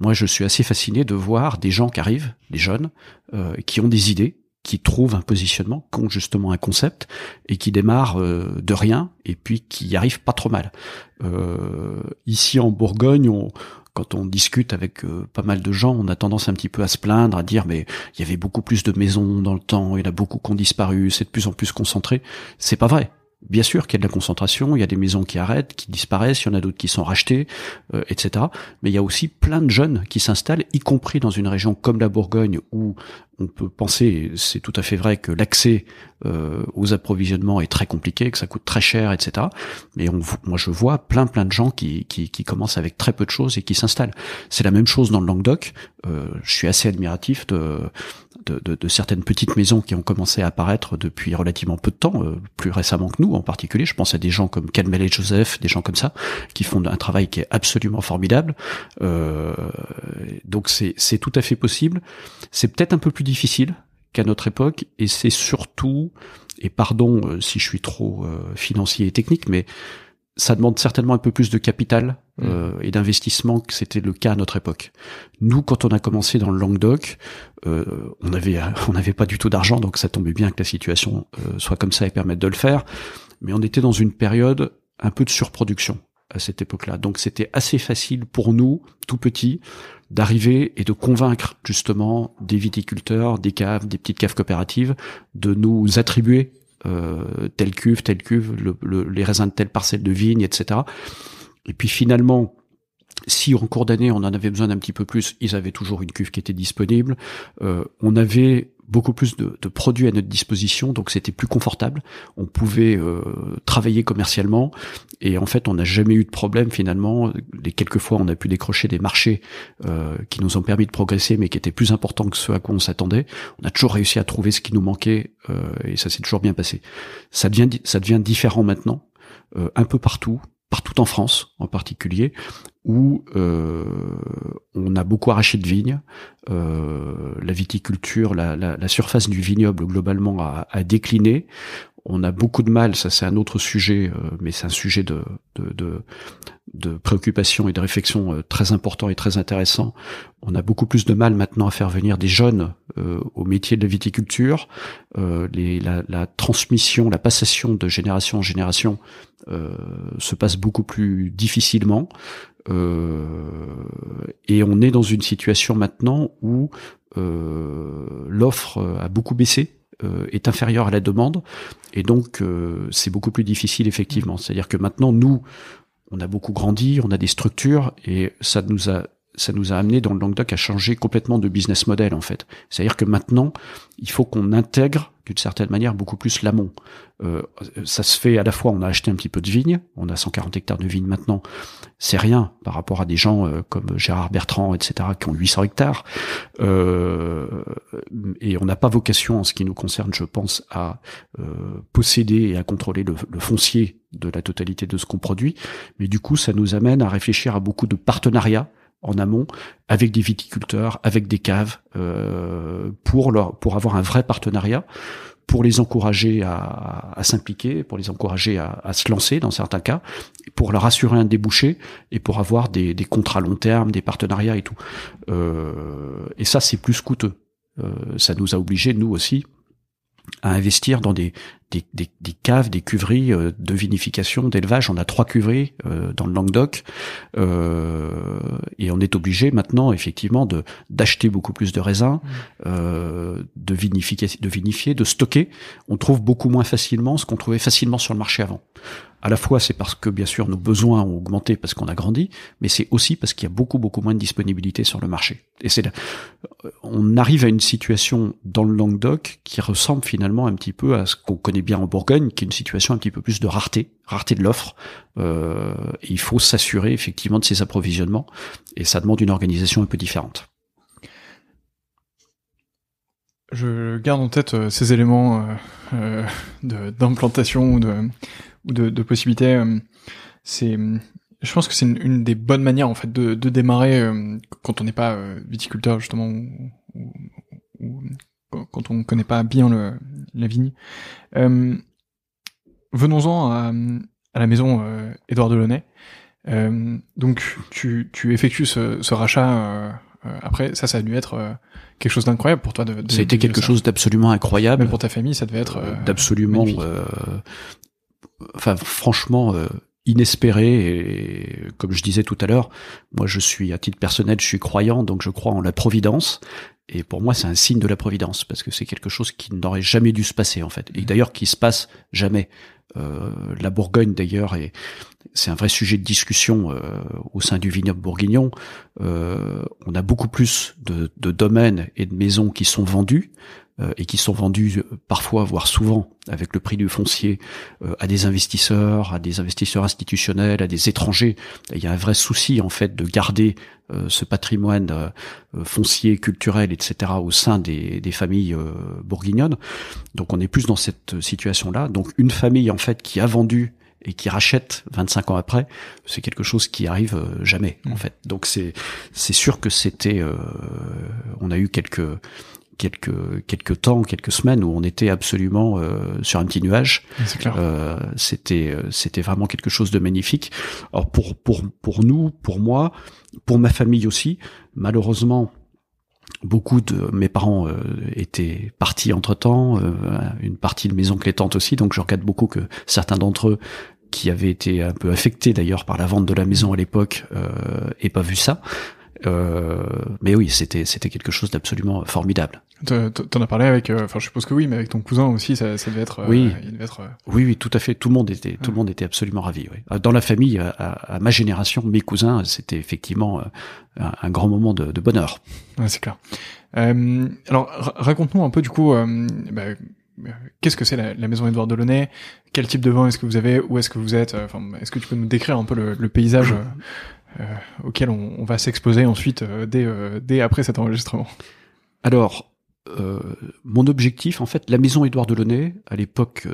Moi, je suis assez fasciné de voir des gens qui arrivent, des jeunes, euh, qui ont des idées, qui trouvent un positionnement, qui ont justement un concept, et qui démarrent euh, de rien, et puis qui y arrivent pas trop mal. Euh, ici en Bourgogne, on, quand on discute avec euh, pas mal de gens, on a tendance un petit peu à se plaindre, à dire mais il y avait beaucoup plus de maisons dans le temps, il y en a beaucoup qui ont disparu, c'est de plus en plus concentré. C'est pas vrai. Bien sûr qu'il y a de la concentration, il y a des maisons qui arrêtent, qui disparaissent, il y en a d'autres qui sont rachetées, euh, etc. Mais il y a aussi plein de jeunes qui s'installent, y compris dans une région comme la Bourgogne où on peut penser, c'est tout à fait vrai, que l'accès euh, aux approvisionnements est très compliqué, que ça coûte très cher, etc. Mais on, moi, je vois plein plein de gens qui, qui, qui commencent avec très peu de choses et qui s'installent. C'est la même chose dans le Languedoc. Euh, je suis assez admiratif de, de, de, de, certaines petites maisons qui ont commencé à apparaître depuis relativement peu de temps, euh, plus récemment que nous en particulier. Je pense à des gens comme Calmel et Joseph, des gens comme ça, qui font un travail qui est absolument formidable. Euh, donc c'est tout à fait possible. C'est peut-être un peu plus difficile qu'à notre époque, et c'est surtout, et pardon euh, si je suis trop euh, financier et technique, mais ça demande certainement un peu plus de capital mmh. euh, et d'investissement que c'était le cas à notre époque. Nous, quand on a commencé dans le Languedoc, on avait <laughs> on n'avait pas du tout d'argent, donc ça tombait bien que la situation soit comme ça et permette de le faire. Mais on était dans une période un peu de surproduction à cette époque-là. Donc c'était assez facile pour nous, tout petits, d'arriver et de convaincre justement des viticulteurs, des caves, des petites caves coopératives, de nous attribuer euh, telle cuve, telle cuve, le, les raisins de telle parcelle de vigne, etc. Et puis finalement, si en cours d'année on en avait besoin d'un petit peu plus, ils avaient toujours une cuve qui était disponible. Euh, on avait beaucoup plus de, produits à notre disposition, donc c'était plus confortable. On pouvait euh, travailler commercialement et en fait on n'a jamais eu de problème finalement. Les quelques fois on a pu décrocher des marchés euh, qui nous ont permis de progresser, mais qui étaient plus importants que ceux à quoi on s'attendait. On a toujours réussi à trouver ce qui nous manquait euh, et ça s'est toujours bien passé. Ça devient ça devient différent maintenant, un peu partout partout en France en particulier, où euh, on a beaucoup arraché de vignes. Euh, la viticulture, la, surface du vignoble globalement a, décliné. On a beaucoup de mal, ça c'est un autre sujet, euh, mais c'est un sujet de, de, préoccupation et de réflexion très important et très intéressant. On a beaucoup plus de mal maintenant à faire venir des jeunes au métier de la viticulture. La, la, transmission, la passation de génération en génération se passe beaucoup plus difficilement. Et on est dans une situation maintenant où l'offre a beaucoup baissé euh, est inférieure à la demande et donc euh, c'est beaucoup plus difficile effectivement. C'est-à-dire que maintenant nous on a beaucoup grandi, on a des structures et ça nous a ça nous a amené dans le Languedoc à changer complètement de business model en fait. C'est-à-dire que maintenant, il faut qu'on intègre d'une certaine manière beaucoup plus l'amont. Euh, ça se fait à la fois, on a acheté un petit peu de vignes, on a 140 hectares de vignes maintenant, c'est rien par rapport à des gens euh, comme Gérard Bertrand, etc., qui ont 800 hectares. Euh, et on n'a pas vocation, en ce qui nous concerne, je pense, à posséder et à contrôler le, le foncier de la totalité de ce qu'on produit. Mais du coup, ça nous amène à réfléchir à beaucoup de partenariats en amont avec des viticulteurs, avec des caves, euh, pour pour avoir un vrai partenariat, pour les encourager à, à s'impliquer, pour les encourager à, à, se lancer dans certains cas, pour leur assurer un débouché et pour avoir des, des contrats long terme, des partenariats et tout. Euh, et ça, c'est plus coûteux. Euh, ça nous a obligés, nous aussi, à investir dans des, des, des, des caves, des cuveries euh, de vinification, d'élevage. On a trois cuveries euh, dans le Languedoc euh, et on est obligé maintenant effectivement de d'acheter beaucoup plus de raisins, mmh. euh, de vinifier, de vinifier, de stocker. On trouve beaucoup moins facilement ce qu'on trouvait facilement sur le marché avant. À la fois, c'est parce que bien sûr nos besoins ont augmenté parce qu'on a grandi, mais c'est aussi parce qu'il y a beaucoup beaucoup moins de disponibilité sur le marché. Et c'est on arrive à une situation dans le Languedoc qui ressemble finalement un petit peu à ce qu'on connaît bien en Bourgogne, qui est une situation un petit peu plus de rareté, rareté de l'offre. Euh, il faut s'assurer effectivement de ces approvisionnements, et ça demande une organisation un peu différente. Je garde en tête euh, ces éléments euh, d'implantation ou de ou possibilités. C'est, je pense que c'est une, des bonnes manières en fait de, démarrer quand on n'est pas viticulteur justement quand on ne connaît pas bien le, la vigne. Euh, venons-en à, à, la maison euh, Édouard Delaunay. Euh, donc tu, tu effectues ce, ce rachat après, ça, ça a dû être quelque chose d'incroyable pour toi. De, de ça a été quelque chose d'absolument incroyable. Même pour ta famille, ça devait être d'absolument enfin franchement euh, inespéré et comme je disais tout à l'heure, moi je suis à titre personnel, je suis croyant donc je crois en la providence et pour moi c'est un signe de la providence parce que c'est quelque chose qui n'aurait jamais dû se passer en fait et d'ailleurs qui se passe jamais. Euh, la Bourgogne d'ailleurs et c'est un vrai sujet de discussion euh, au sein du vignoble bourguignon. Euh, on a beaucoup plus de, de, domaines et de maisons qui sont vendus et qui sont vendus euh, parfois, voire souvent, avec le prix du foncier, euh, à des investisseurs, à des investisseurs institutionnels, à des étrangers. Il y a un vrai souci en fait de garder ce patrimoine foncier, culturel, etc. au sein des, des familles bourguignonnes. Donc on est plus dans cette situation-là. Donc une famille en fait qui a vendu et qui rachète 25 ans après, c'est quelque chose qui arrive jamais en mmh. fait. Donc c'est c'est sûr que c'était, on a eu quelques quelques quelques temps, quelques semaines où on était absolument euh, sur un petit nuage. Euh, c'était euh, c'était vraiment quelque chose de magnifique. Alors pour pour pour nous, pour moi, pour ma famille aussi, malheureusement. Beaucoup de mes parents étaient partis entre temps, une partie de mes oncles et tantes aussi, donc je regarde beaucoup que certains d'entre eux qui avaient été un peu affectés d'ailleurs par la vente de la maison à l'époque euh, aient pas vu ça. Euh, mais oui, c'était c'était quelque chose d'absolument formidable. T'en as parlé avec, euh, enfin je suppose que oui, mais avec ton cousin aussi, ça, ça devait être. Euh, oui. Il devait être, oui, oui, tout à fait. Tout le monde était, tout le monde était absolument ravi. Oui. Dans la famille, à, à, ma génération, mes cousins, c'était effectivement un, un, grand moment de, de bonheur. Ouais, c'est clair. Euh, alors raconte-nous un peu du coup. Bah, Qu'est-ce que c'est la, la, maison Édouard Delaunay? Quel type de vin est-ce que vous avez? Où est-ce que vous êtes? Enfin, est-ce que tu peux nous décrire un peu le, le paysage auquel on, on va s'exposer ensuite euh, dès, euh, dès après cet enregistrement Alors, euh, mon objectif, en fait, la maison Édouard Delaunay, à l'époque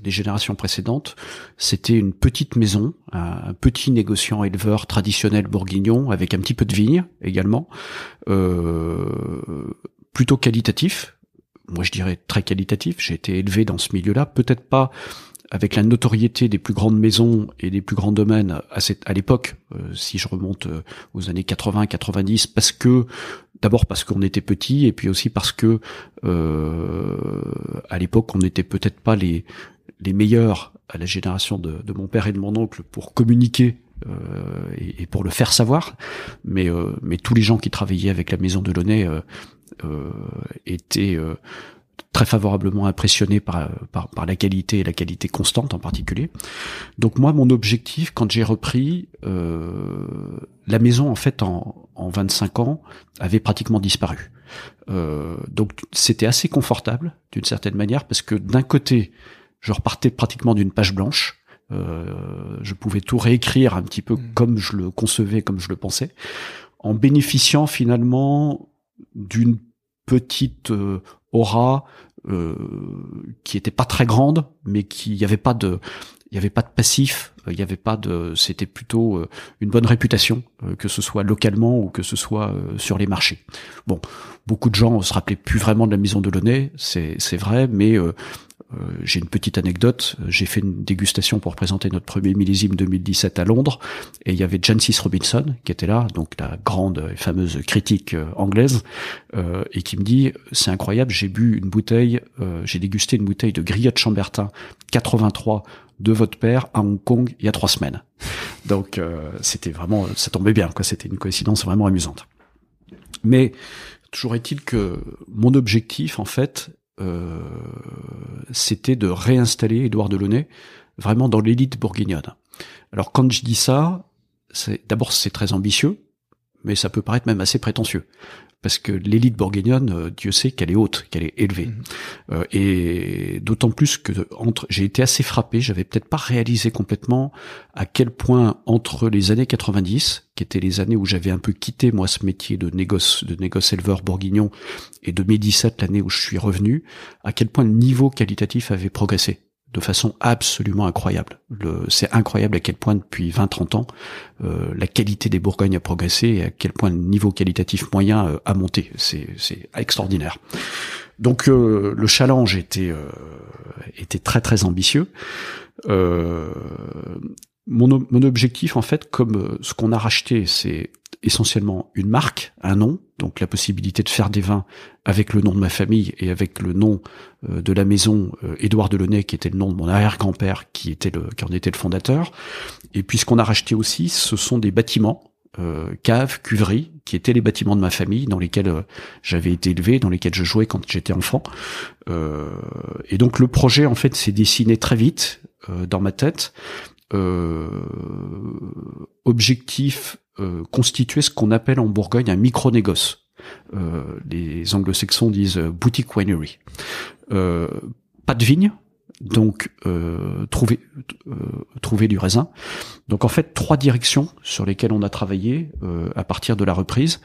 des générations précédentes, c'était une petite maison, un, petit négociant éleveur traditionnel bourguignon, avec un petit peu de vigne également, plutôt qualitatif. Moi, je dirais très qualitatif. J'ai été élevé dans ce milieu-là, peut-être pas avec la notoriété des plus grandes maisons et des plus grands domaines à, cette, à l'époque, euh, si je remonte euh, aux années 80-90, parce que d'abord parce qu'on était petit et puis aussi parce que euh, à l'époque on n'était peut-être pas les les meilleurs à la génération de, de mon père et de mon oncle pour communiquer euh, et, pour le faire savoir, mais euh, mais tous les gens qui travaillaient avec la maison de Launay étaient très favorablement impressionné par, par, par, la qualité et la qualité constante en particulier. Donc moi, mon objectif, quand j'ai repris, euh, la maison, en fait, en, en 25 ans, avait pratiquement disparu. Euh, donc c'était assez confortable, d'une certaine manière, parce que d'un côté, je repartais pratiquement d'une page blanche, euh, je pouvais tout réécrire un petit peu mmh. comme je le concevais, comme je le pensais, en bénéficiant finalement d'une petite euh, aura euh, qui était pas très grande, mais qui y avait pas de Il n'y avait pas de passif, il n'y avait pas de, c'était plutôt une bonne réputation, que ce soit localement ou que ce soit sur les marchés. Bon, beaucoup de gens se rappelaient plus vraiment de la maison de Launay, c'est c'est vrai, mais euh, j'ai une petite anecdote. J'ai fait une dégustation pour présenter notre premier millésime 2017 à Londres, et il y avait Jancis Robinson qui était là, donc la grande et fameuse critique euh, anglaise, euh, et qui me dit c'est incroyable, j'ai bu une bouteille, j'ai dégusté une bouteille de Griotte Chambertin 83 de votre père à Hong Kong il y a trois semaines. Donc c'était vraiment, ça tombait bien, quoi. C'était une coïncidence vraiment amusante. Mais toujours est-il que mon objectif, en fait, euh, c'était de réinstaller Édouard Delaunay vraiment dans l'élite bourguignonne. Alors quand je dis ça, c'est d'abord c'est très ambitieux, mais ça peut paraître même assez prétentieux parce que l'élite bourguignonne, euh, Dieu sait qu'elle est haute, qu'elle est élevée. Mhm. Euh, et d'autant plus que entre, j'ai été assez frappé, j'avais peut-être pas réalisé complètement à quel point entre les années 90, qui étaient les années où j'avais un peu quitté moi ce métier de négoce, de négoce éleveur bourguignon, et 2017 l'année où je suis revenu, à quel point le niveau qualitatif avait progressé de façon absolument incroyable. C'est incroyable à quel point depuis 20-30 ans, euh, la qualité des Bourgognes a progressé et à quel point le niveau qualitatif moyen euh, a monté. C'est extraordinaire. Donc euh, le challenge était, était très très ambitieux. Mon, mon, objectif, en fait, comme ce qu'on a racheté, c'est essentiellement une marque, un nom, donc la possibilité de faire des vins avec le nom de ma famille et avec le nom euh, de la maison euh, Édouard Delaunay, qui était le nom de mon arrière-grand-père, qui était le, qui en était le fondateur. Et puis ce qu'on a racheté aussi, ce sont des bâtiments, euh, caves, cuveries, qui étaient les bâtiments de ma famille, dans lesquels j'avais été élevé, dans lesquels je jouais quand j'étais enfant. et donc le projet, en fait, s'est dessiné très vite dans ma tête. objectif euh, constituer ce qu'on appelle en Bourgogne un micro-négoce. Euh, les anglo-saxons disent euh, boutique winery. Euh, pas de vigne, donc euh, trouver euh, trouver du raisin. Donc en fait trois directions sur lesquelles on a travaillé euh, à partir de la reprise.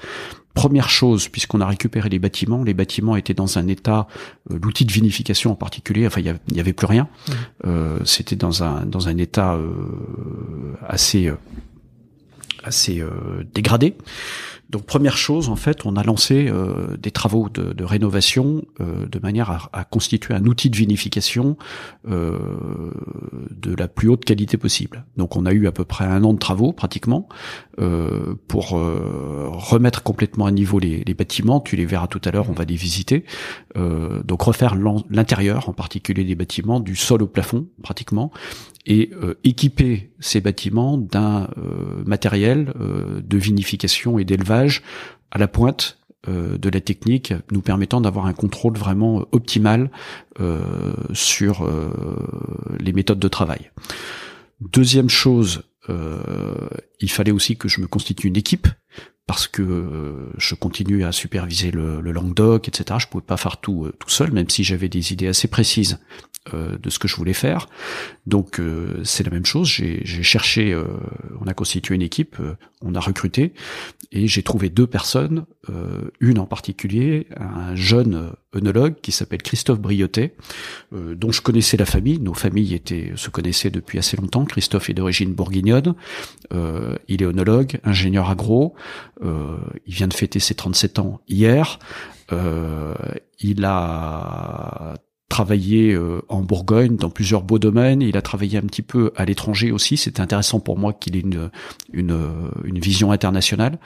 Première chose, puisqu'on a récupéré les bâtiments, les bâtiments étaient dans un état, l'outil de vinification en particulier, enfin il y, avait, plus rien. Mmh. C'était dans un dans un état assez assez euh, dégradé. Donc première chose, en fait, on a lancé euh, des travaux de, de rénovation euh, de manière à, à, constituer un outil de vinification euh, de la plus haute qualité possible. Donc on a eu à peu près un an de travaux pratiquement euh, pour remettre complètement à niveau les, les, bâtiments. Tu les verras tout à l'heure, on va les visiter. donc refaire l'intérieur, en particulier des bâtiments, du sol au plafond pratiquement, et euh, équiper ces bâtiments d'un euh, matériel euh, de vinification et d'élevage à la pointe de la technique, nous permettant d'avoir un contrôle vraiment optimal sur les méthodes de travail. Deuxième chose, il fallait aussi que je me constitue une équipe parce que je continue à superviser le, le, Languedoc, etc. Je pouvais pas faire tout tout seul, même si j'avais des idées assez précises euh, de ce que je voulais faire. Donc euh, c'est la même chose. J'ai cherché, euh, on a constitué une équipe, on a recruté et j'ai trouvé deux personnes, une en particulier, un jeune œnologue qui s'appelle Christophe Briotet, dont je connaissais la famille. Nos familles étaient se connaissaient depuis assez longtemps. Christophe est d'origine bourguignonne. il est œnologue, ingénieur agro. il vient de fêter ses 37 ans hier. il a travaillé euh, en Bourgogne dans plusieurs beaux domaines. Il a travaillé un petit peu à l'étranger aussi. C'était intéressant pour moi qu'il ait une, une, une, vision internationale.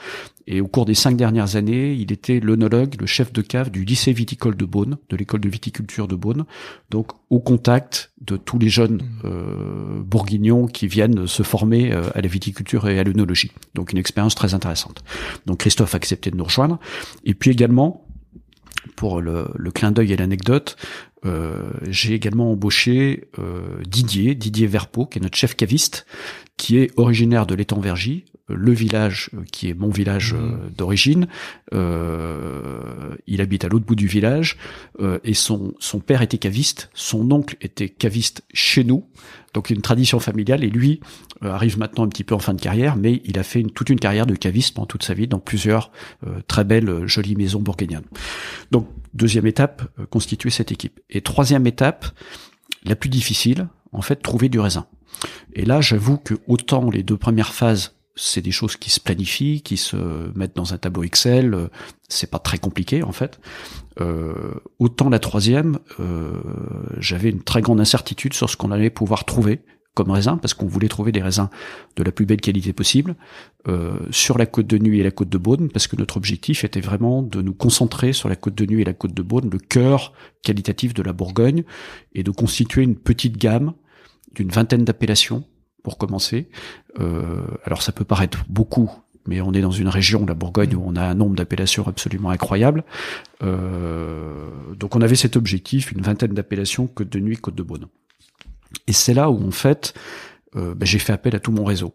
Et au cours des cinq dernières années, il était l'onologue, le chef de cave du lycée viticole de Beaune, de l'école de viticulture de Beaune. Donc au contact de tous les jeunes mmh. euh, bourguignons qui viennent se former euh, à la viticulture et à l'œnologie. Donc une expérience très intéressante. Donc Christophe a accepté de nous rejoindre. Et puis également, pour le, le clin d'œil et l'anecdote, euh, j'ai également embauché euh, Didier, Didier Verpeau, qui est notre chef caviste, qui est originaire de l'étang-Vergy, euh, le village qui est mon village mmh. d'origine. il habite à l'autre bout du village et son son père était caviste, son oncle était caviste chez nous, donc une tradition familiale. Et lui arrive maintenant un petit peu en fin de carrière, mais il a fait une, toute une carrière de caviste pendant toute sa vie dans plusieurs très belles jolies maisons bourguignonnes. Donc Deuxième étape, euh, constituer cette équipe. Et troisième étape, la plus difficile, en fait, trouver du raisin. Et là, j'avoue que autant les deux premières phases, c'est des choses qui se planifient, qui se mettent dans un tableau Excel, euh, c'est pas très compliqué en fait. Euh, autant la troisième, j'avais une très grande incertitude sur ce qu'on allait pouvoir trouver comme raisin, parce qu'on voulait trouver des raisins de la plus belle qualité possible euh, sur la côte de Nuit et la côte de Beaune, parce que notre objectif était vraiment de nous concentrer sur la côte de Nuit et la côte de Beaune, le cœur qualitatif de la Bourgogne, et de constituer une petite gamme d'une vingtaine d'appellations pour commencer. Euh, alors ça peut paraître beaucoup, mais on est dans une région, la Bourgogne, où on a un nombre d'appellations absolument incroyable. Euh, donc on avait cet objectif, une vingtaine d'appellations Côte de Nuit, Côte de Beaune. Et c'est là où en fait, euh, ben, j'ai fait appel à tout mon réseau.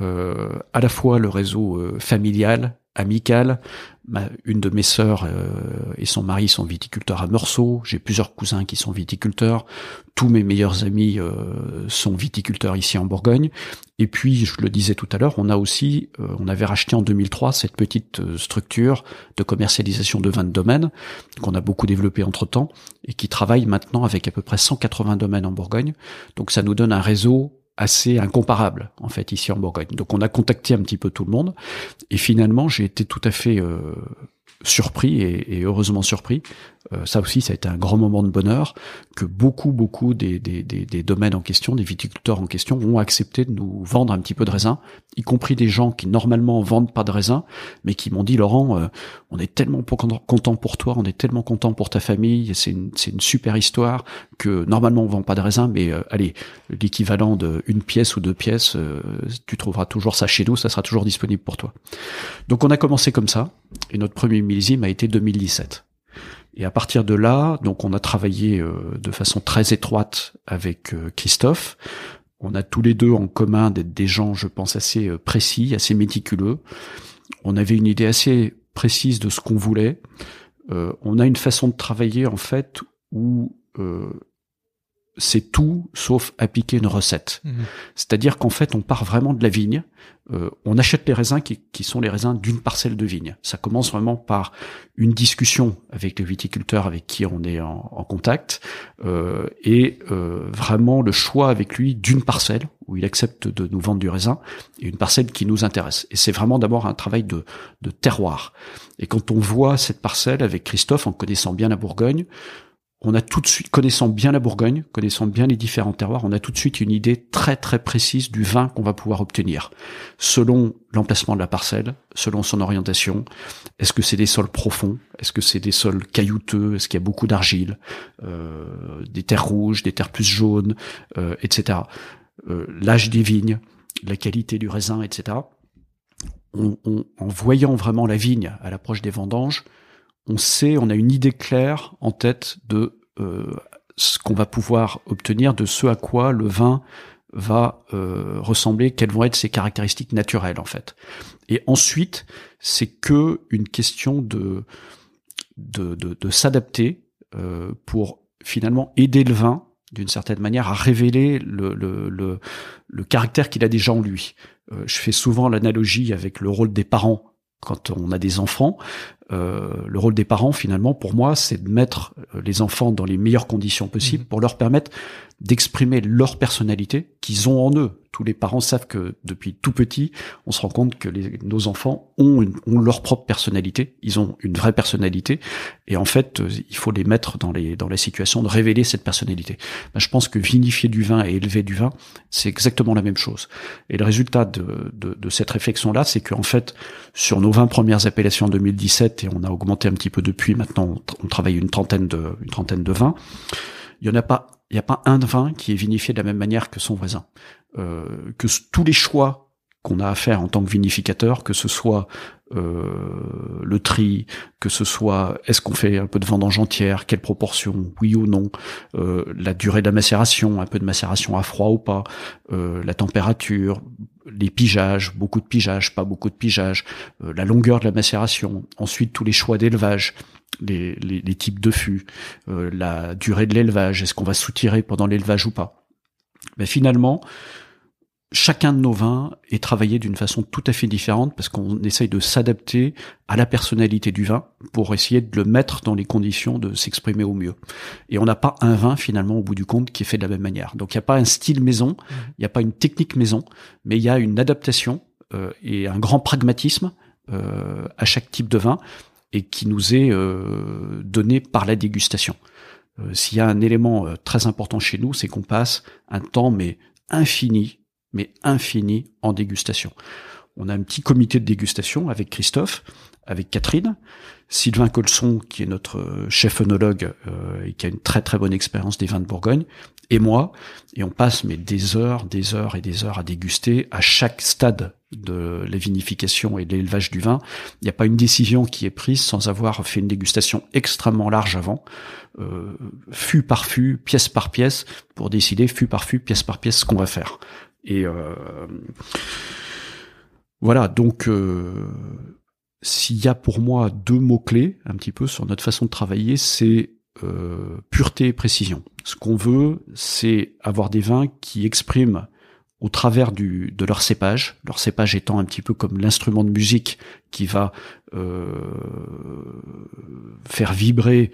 Euh, à la fois le réseau euh, familial, amical. Ma, une de mes sœurs euh, et son mari sont viticulteurs à Meursault. J'ai plusieurs cousins qui sont viticulteurs. Tous mes meilleurs amis euh, sont viticulteurs ici en Bourgogne. Et puis, je le disais tout à l'heure, on a aussi, euh, on avait racheté en 2003 cette petite structure de commercialisation de vins de domaine qu'on a beaucoup développé entre temps et qui travaille maintenant avec à peu près 180 domaines en Bourgogne. Donc, ça nous donne un réseau assez incomparable en fait ici en Bourgogne. Donc on a contacté un petit peu tout le monde et finalement j'ai été tout à fait euh, surpris et, et, heureusement surpris. Euh, ça aussi, ça a été un grand moment de bonheur que beaucoup, beaucoup des, des, des, des, domaines en question, des viticulteurs en question, ont accepté de nous vendre un petit peu de raisin, y compris des gens qui normalement vendent pas de raisin, mais qui m'ont dit Laurent, euh, on est tellement content pour toi, on est tellement content pour ta famille, c'est une, une super histoire que normalement on vend pas de raisin, mais euh, allez, l'équivalent d'une pièce ou deux pièces, tu trouveras toujours ça chez nous, ça sera toujours disponible pour toi. Donc on a commencé comme ça, et notre premier millésime a été 2017. Et à partir de là, donc on a travaillé euh, de façon très étroite avec euh, Christophe. On a tous les deux en commun d'être des gens, je pense, assez euh, précis, assez méticuleux. On avait une idée assez précise de ce qu'on voulait. on a une façon de travailler en fait où c'est tout sauf appliquer une recette. Mhm. C'est-à-dire qu'en fait, on part vraiment de la vigne. Euh, on achète les raisins qui, qui sont les raisins d'une parcelle de vigne. Ça commence vraiment par une discussion avec le viticulteur avec qui on est en, en contact euh, et euh, vraiment le choix avec lui d'une parcelle où il accepte de nous vendre du raisin et une parcelle qui nous intéresse. Et c'est vraiment d'abord un travail de, de terroir. Et quand on voit cette parcelle avec Christophe, en connaissant bien la Bourgogne, on a tout de suite, connaissant bien la Bourgogne, connaissant bien les différents terroirs, on a tout de suite une idée très très précise du vin qu'on va pouvoir obtenir, selon l'emplacement de la parcelle, selon son orientation. Est-ce que c'est des sols profonds? Est-ce que c'est des sols caillouteux? Est-ce qu'il y a beaucoup d'argile? Euh, Des terres rouges, des terres plus jaunes, euh, etc. Euh, L'âge des vignes, la qualité du raisin, etc. On, en voyant vraiment la vigne à l'approche des vendanges, on sait, on a une idée claire en tête de euh, ce qu'on va pouvoir obtenir, de ce à quoi le vin va euh, ressembler, quelles vont être ses caractéristiques naturelles en fait. Et ensuite, c'est que une question de de, de, s'adapter euh, pour finalement aider le vin d'une certaine manière à révéler le, le, le, le caractère qu'il a déjà en lui. je fais souvent l'analogie avec le rôle des parents quand on a des enfants, euh, le rôle des parents, finalement, pour moi, c'est de mettre euh, les enfants dans les meilleures conditions possibles mmh. pour leur permettre d'exprimer leur personnalité qu'ils ont en eux. Tous les parents savent que depuis tout petit, on se rend compte que les, nos enfants ont, ont, leur propre personnalité, ils ont une vraie personnalité, et en fait, euh, il faut les mettre dans, les, dans la situation de révéler cette personnalité. Ben, je pense que vinifier du vin et élever du vin, c'est exactement la même chose. Et le résultat de, de, de cette réflexion-là, c'est qu'en fait, sur nos 20 premières appellations en 2017, et on a augmenté un petit peu depuis, maintenant on, travaille une trentaine de, une trentaine de vins, il n'y en a pas il n'y a pas un vin qui est vinifié de la même manière que son voisin. Euh, que tous les choix qu'on a à faire en tant que vinificateur, que ce soit euh, le tri, que ce soit est-ce qu'on fait un peu de vendange entière, quelle proportion, oui ou non, euh, la durée de la macération, un peu de macération à froid ou pas, euh, la température, les pigeages, beaucoup de pigeages, pas beaucoup de pigeages, euh, la longueur de la macération, ensuite tous les choix d'élevage, les, les, types de fûts, euh, la durée de l'élevage, est-ce qu'on va soutirer pendant l'élevage ou pas. Mais finalement, chacun de nos vins est travaillé d'une façon tout à fait différente parce qu'on essaye de s'adapter à la personnalité du vin pour essayer de le mettre dans les conditions de s'exprimer au mieux. Et on n'a pas un vin finalement au bout du compte qui est fait de la même manière. Donc il n'y a pas un style maison, mmh. il n'y a pas une technique maison, mais il y a une adaptation euh, et un grand pragmatisme euh, à chaque type de vin et qui nous est euh, donné par la dégustation. S'il y a un élément très important chez nous, c'est qu'on passe un temps mais infini mais infini en dégustation. On a un petit comité de dégustation avec Christophe, avec Catherine, Sylvain Colson, qui est notre chef œnologue euh, et qui a une très très bonne expérience des vins de Bourgogne, et moi, et on passe mais des heures, des heures et des heures à déguster à chaque stade de la vinification et de l'élevage du vin. Il n'y a pas une décision qui est prise sans avoir fait une dégustation extrêmement large avant, euh, fût par fût, pièce par pièce, pour décider fût par fût, pièce par pièce ce qu'on va faire. Et euh, voilà, donc euh, s'il y a pour moi deux mots-clés un petit peu sur notre façon de travailler, c'est euh, pureté et précision. Ce qu'on veut, c'est avoir des vins qui expriment au travers du, de leur cépage, leur cépage étant un petit peu comme l'instrument de musique qui va faire vibrer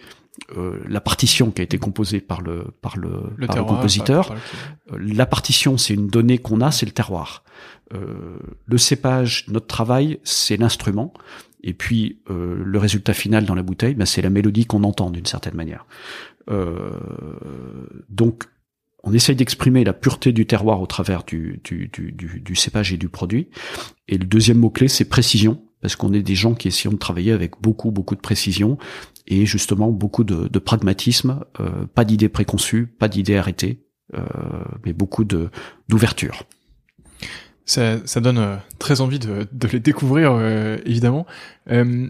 euh, la partition qui a été composée par le par le, par le compositeur. Euh, la partition, c'est une donnée qu'on a, c'est le terroir. Euh, le cépage, notre travail, c'est l'instrument. Et puis euh, le résultat final dans la bouteille, ben, c'est la mélodie qu'on entend d'une certaine manière. donc on essaye d'exprimer la pureté du terroir au travers du, du, du, du, cépage et du produit. Et le deuxième mot-clé, c'est précision, parce qu'on est des gens qui essayons de travailler avec beaucoup, beaucoup de précision et justement beaucoup de, de pragmatisme, euh, pas d'idées préconçues, pas d'idées arrêtées, euh, mais beaucoup de d'ouverture. Ça, ça, donne euh, très envie de, de les découvrir, euh, évidemment. Euh,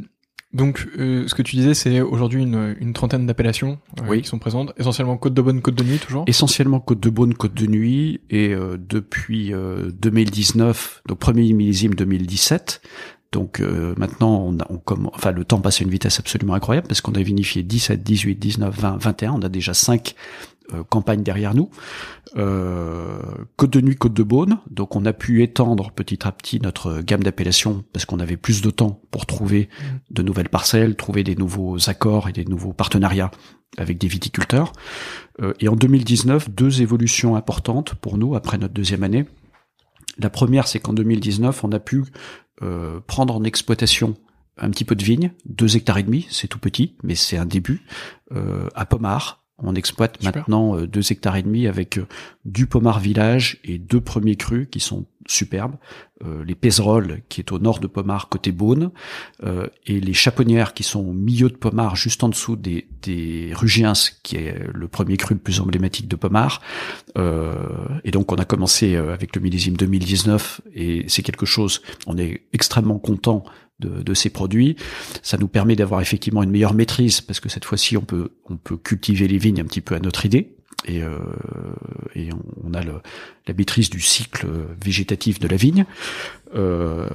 donc, ce que tu disais, c'est aujourd'hui une, une, trentaine d'appellations qui sont présentes, essentiellement Côte de Bonne, Côte de Nuit, toujours. Essentiellement Côte de Bonne, Côte de Nuit, et depuis 2019, donc premier millésime 2017, donc euh, maintenant, on, on comme, enfin le temps passe à une vitesse absolument incroyable parce qu'on a vinifié 17, 18, 19, 20, 21. On a déjà cinq euh, campagnes derrière nous. Euh, côte de nuit, côte de Beaune. Donc on a pu étendre petit à petit notre gamme d'appellations parce qu'on avait plus de temps pour trouver mmh. de nouvelles parcelles, trouver des nouveaux accords et des nouveaux partenariats avec des viticulteurs. et en 2019, deux évolutions importantes pour nous après notre deuxième année. La première, c'est qu'en 2019, on a pu euh, prendre en exploitation un petit peu de vigne, deux hectares et demi, c'est tout petit, mais c'est un début, euh, à Pomard. On exploite maintenant euh, deux hectares et demi avec du Pomard Village et deux premiers crus qui sont superbes. les Pézerolles qui est au nord de Pomard côté Beaune et les Chaponnières qui sont au milieu de Pomard juste en dessous des, des Rugiens qui est le premier cru le plus emblématique de Pomard. et donc on a commencé avec le millésime 2019 et c'est quelque chose, on est extrêmement content de, de, ces produits. Ça nous permet d'avoir effectivement une meilleure maîtrise parce que cette fois-ci on peut on peut cultiver les vignes un petit peu à notre idée et, euh, on, a la maîtrise du cycle végétatif de la vigne. Euh,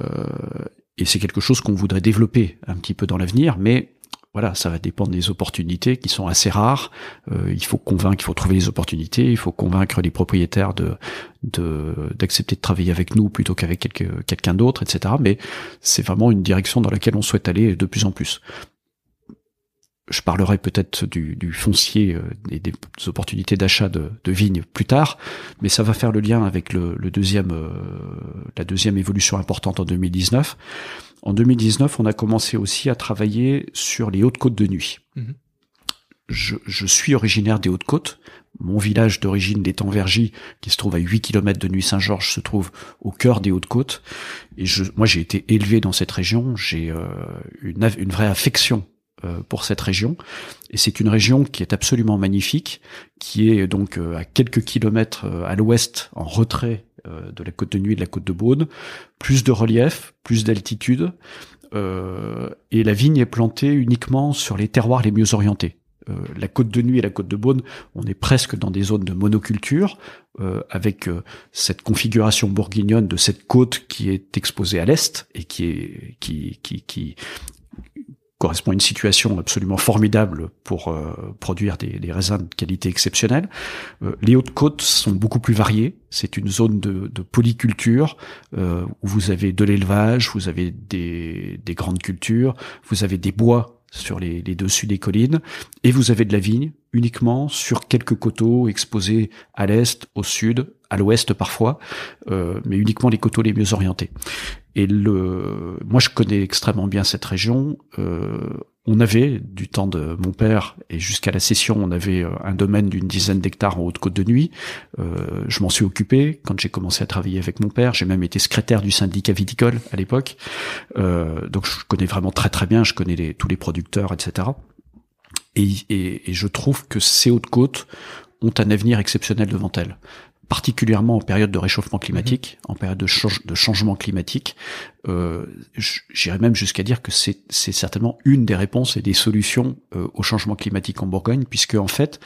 et c'est quelque chose qu'on voudrait développer un petit peu dans l'avenir, mais voilà, ça va dépendre des opportunités qui sont assez rares. Euh, il faut convaincre, il faut trouver les opportunités, il faut convaincre les propriétaires d'accepter de, travailler avec nous plutôt qu'avec quelqu'un d'autre, etc. Mais c'est vraiment une direction dans laquelle on souhaite aller de plus en plus je parlerai peut-être du, foncier euh, et des opportunités d'achat de, vignes plus tard, mais ça va faire le lien avec euh, la deuxième évolution importante en 2019. En 2019, on a commencé aussi à travailler sur les hautes-côtes de nuit. Mhm. Je, je, suis originaire des Hautes-Côtes. Mon village d'origine d'Étang-Vergy, qui se trouve à 8 km de Nuit-Saint-Georges, se trouve au cœur des Hautes-Côtes. Et je, moi, j'ai été élevé dans cette région. J'ai euh, une, une vraie affection pour cette région. Et c'est une région qui est absolument magnifique, qui est donc euh, à quelques kilomètres euh, à l'ouest, en retrait de la côte de Nuit et de la côte de Beaune, plus de relief, plus d'altitude, et la vigne est plantée uniquement sur les terroirs les mieux orientés. la côte de Nuit et la côte de Beaune, on est presque dans des zones de monoculture, avec cette configuration bourguignonne de cette côte qui est exposée à l'est et qui est qui qui qui correspond à une situation absolument formidable pour euh, produire des, des, raisins de qualité exceptionnelle. Euh, les Hautes-Côtes sont beaucoup plus variées. C'est une zone de, de polyculture euh, où vous avez de l'élevage, vous avez des, des, grandes cultures, vous avez des bois sur les, les, dessus des collines, et vous avez de la vigne uniquement sur quelques coteaux exposés à l'est, au sud, à l'ouest parfois, euh, mais uniquement les coteaux les mieux orientés. Et le, moi je connais extrêmement bien cette région. Euh, on avait du temps de mon père et jusqu'à la session, on avait euh, un domaine d'une dizaine d'hectares en Haute-Côte de Nuit. Euh, je m'en suis occupé quand j'ai commencé à travailler avec mon père. J'ai même été secrétaire du syndicat viticole à l'époque. Euh, donc je connais vraiment très très bien. Je connais les, tous les producteurs, etc. Et, et, et je trouve que ces Hautes-Côtes ont un avenir exceptionnel devant elles particulièrement en période de réchauffement climatique, mhm. en période de, de changement climatique. Euh, J'irais même jusqu'à dire que c'est certainement une des réponses et des solutions euh, au changement climatique en Bourgogne, puisque en fait,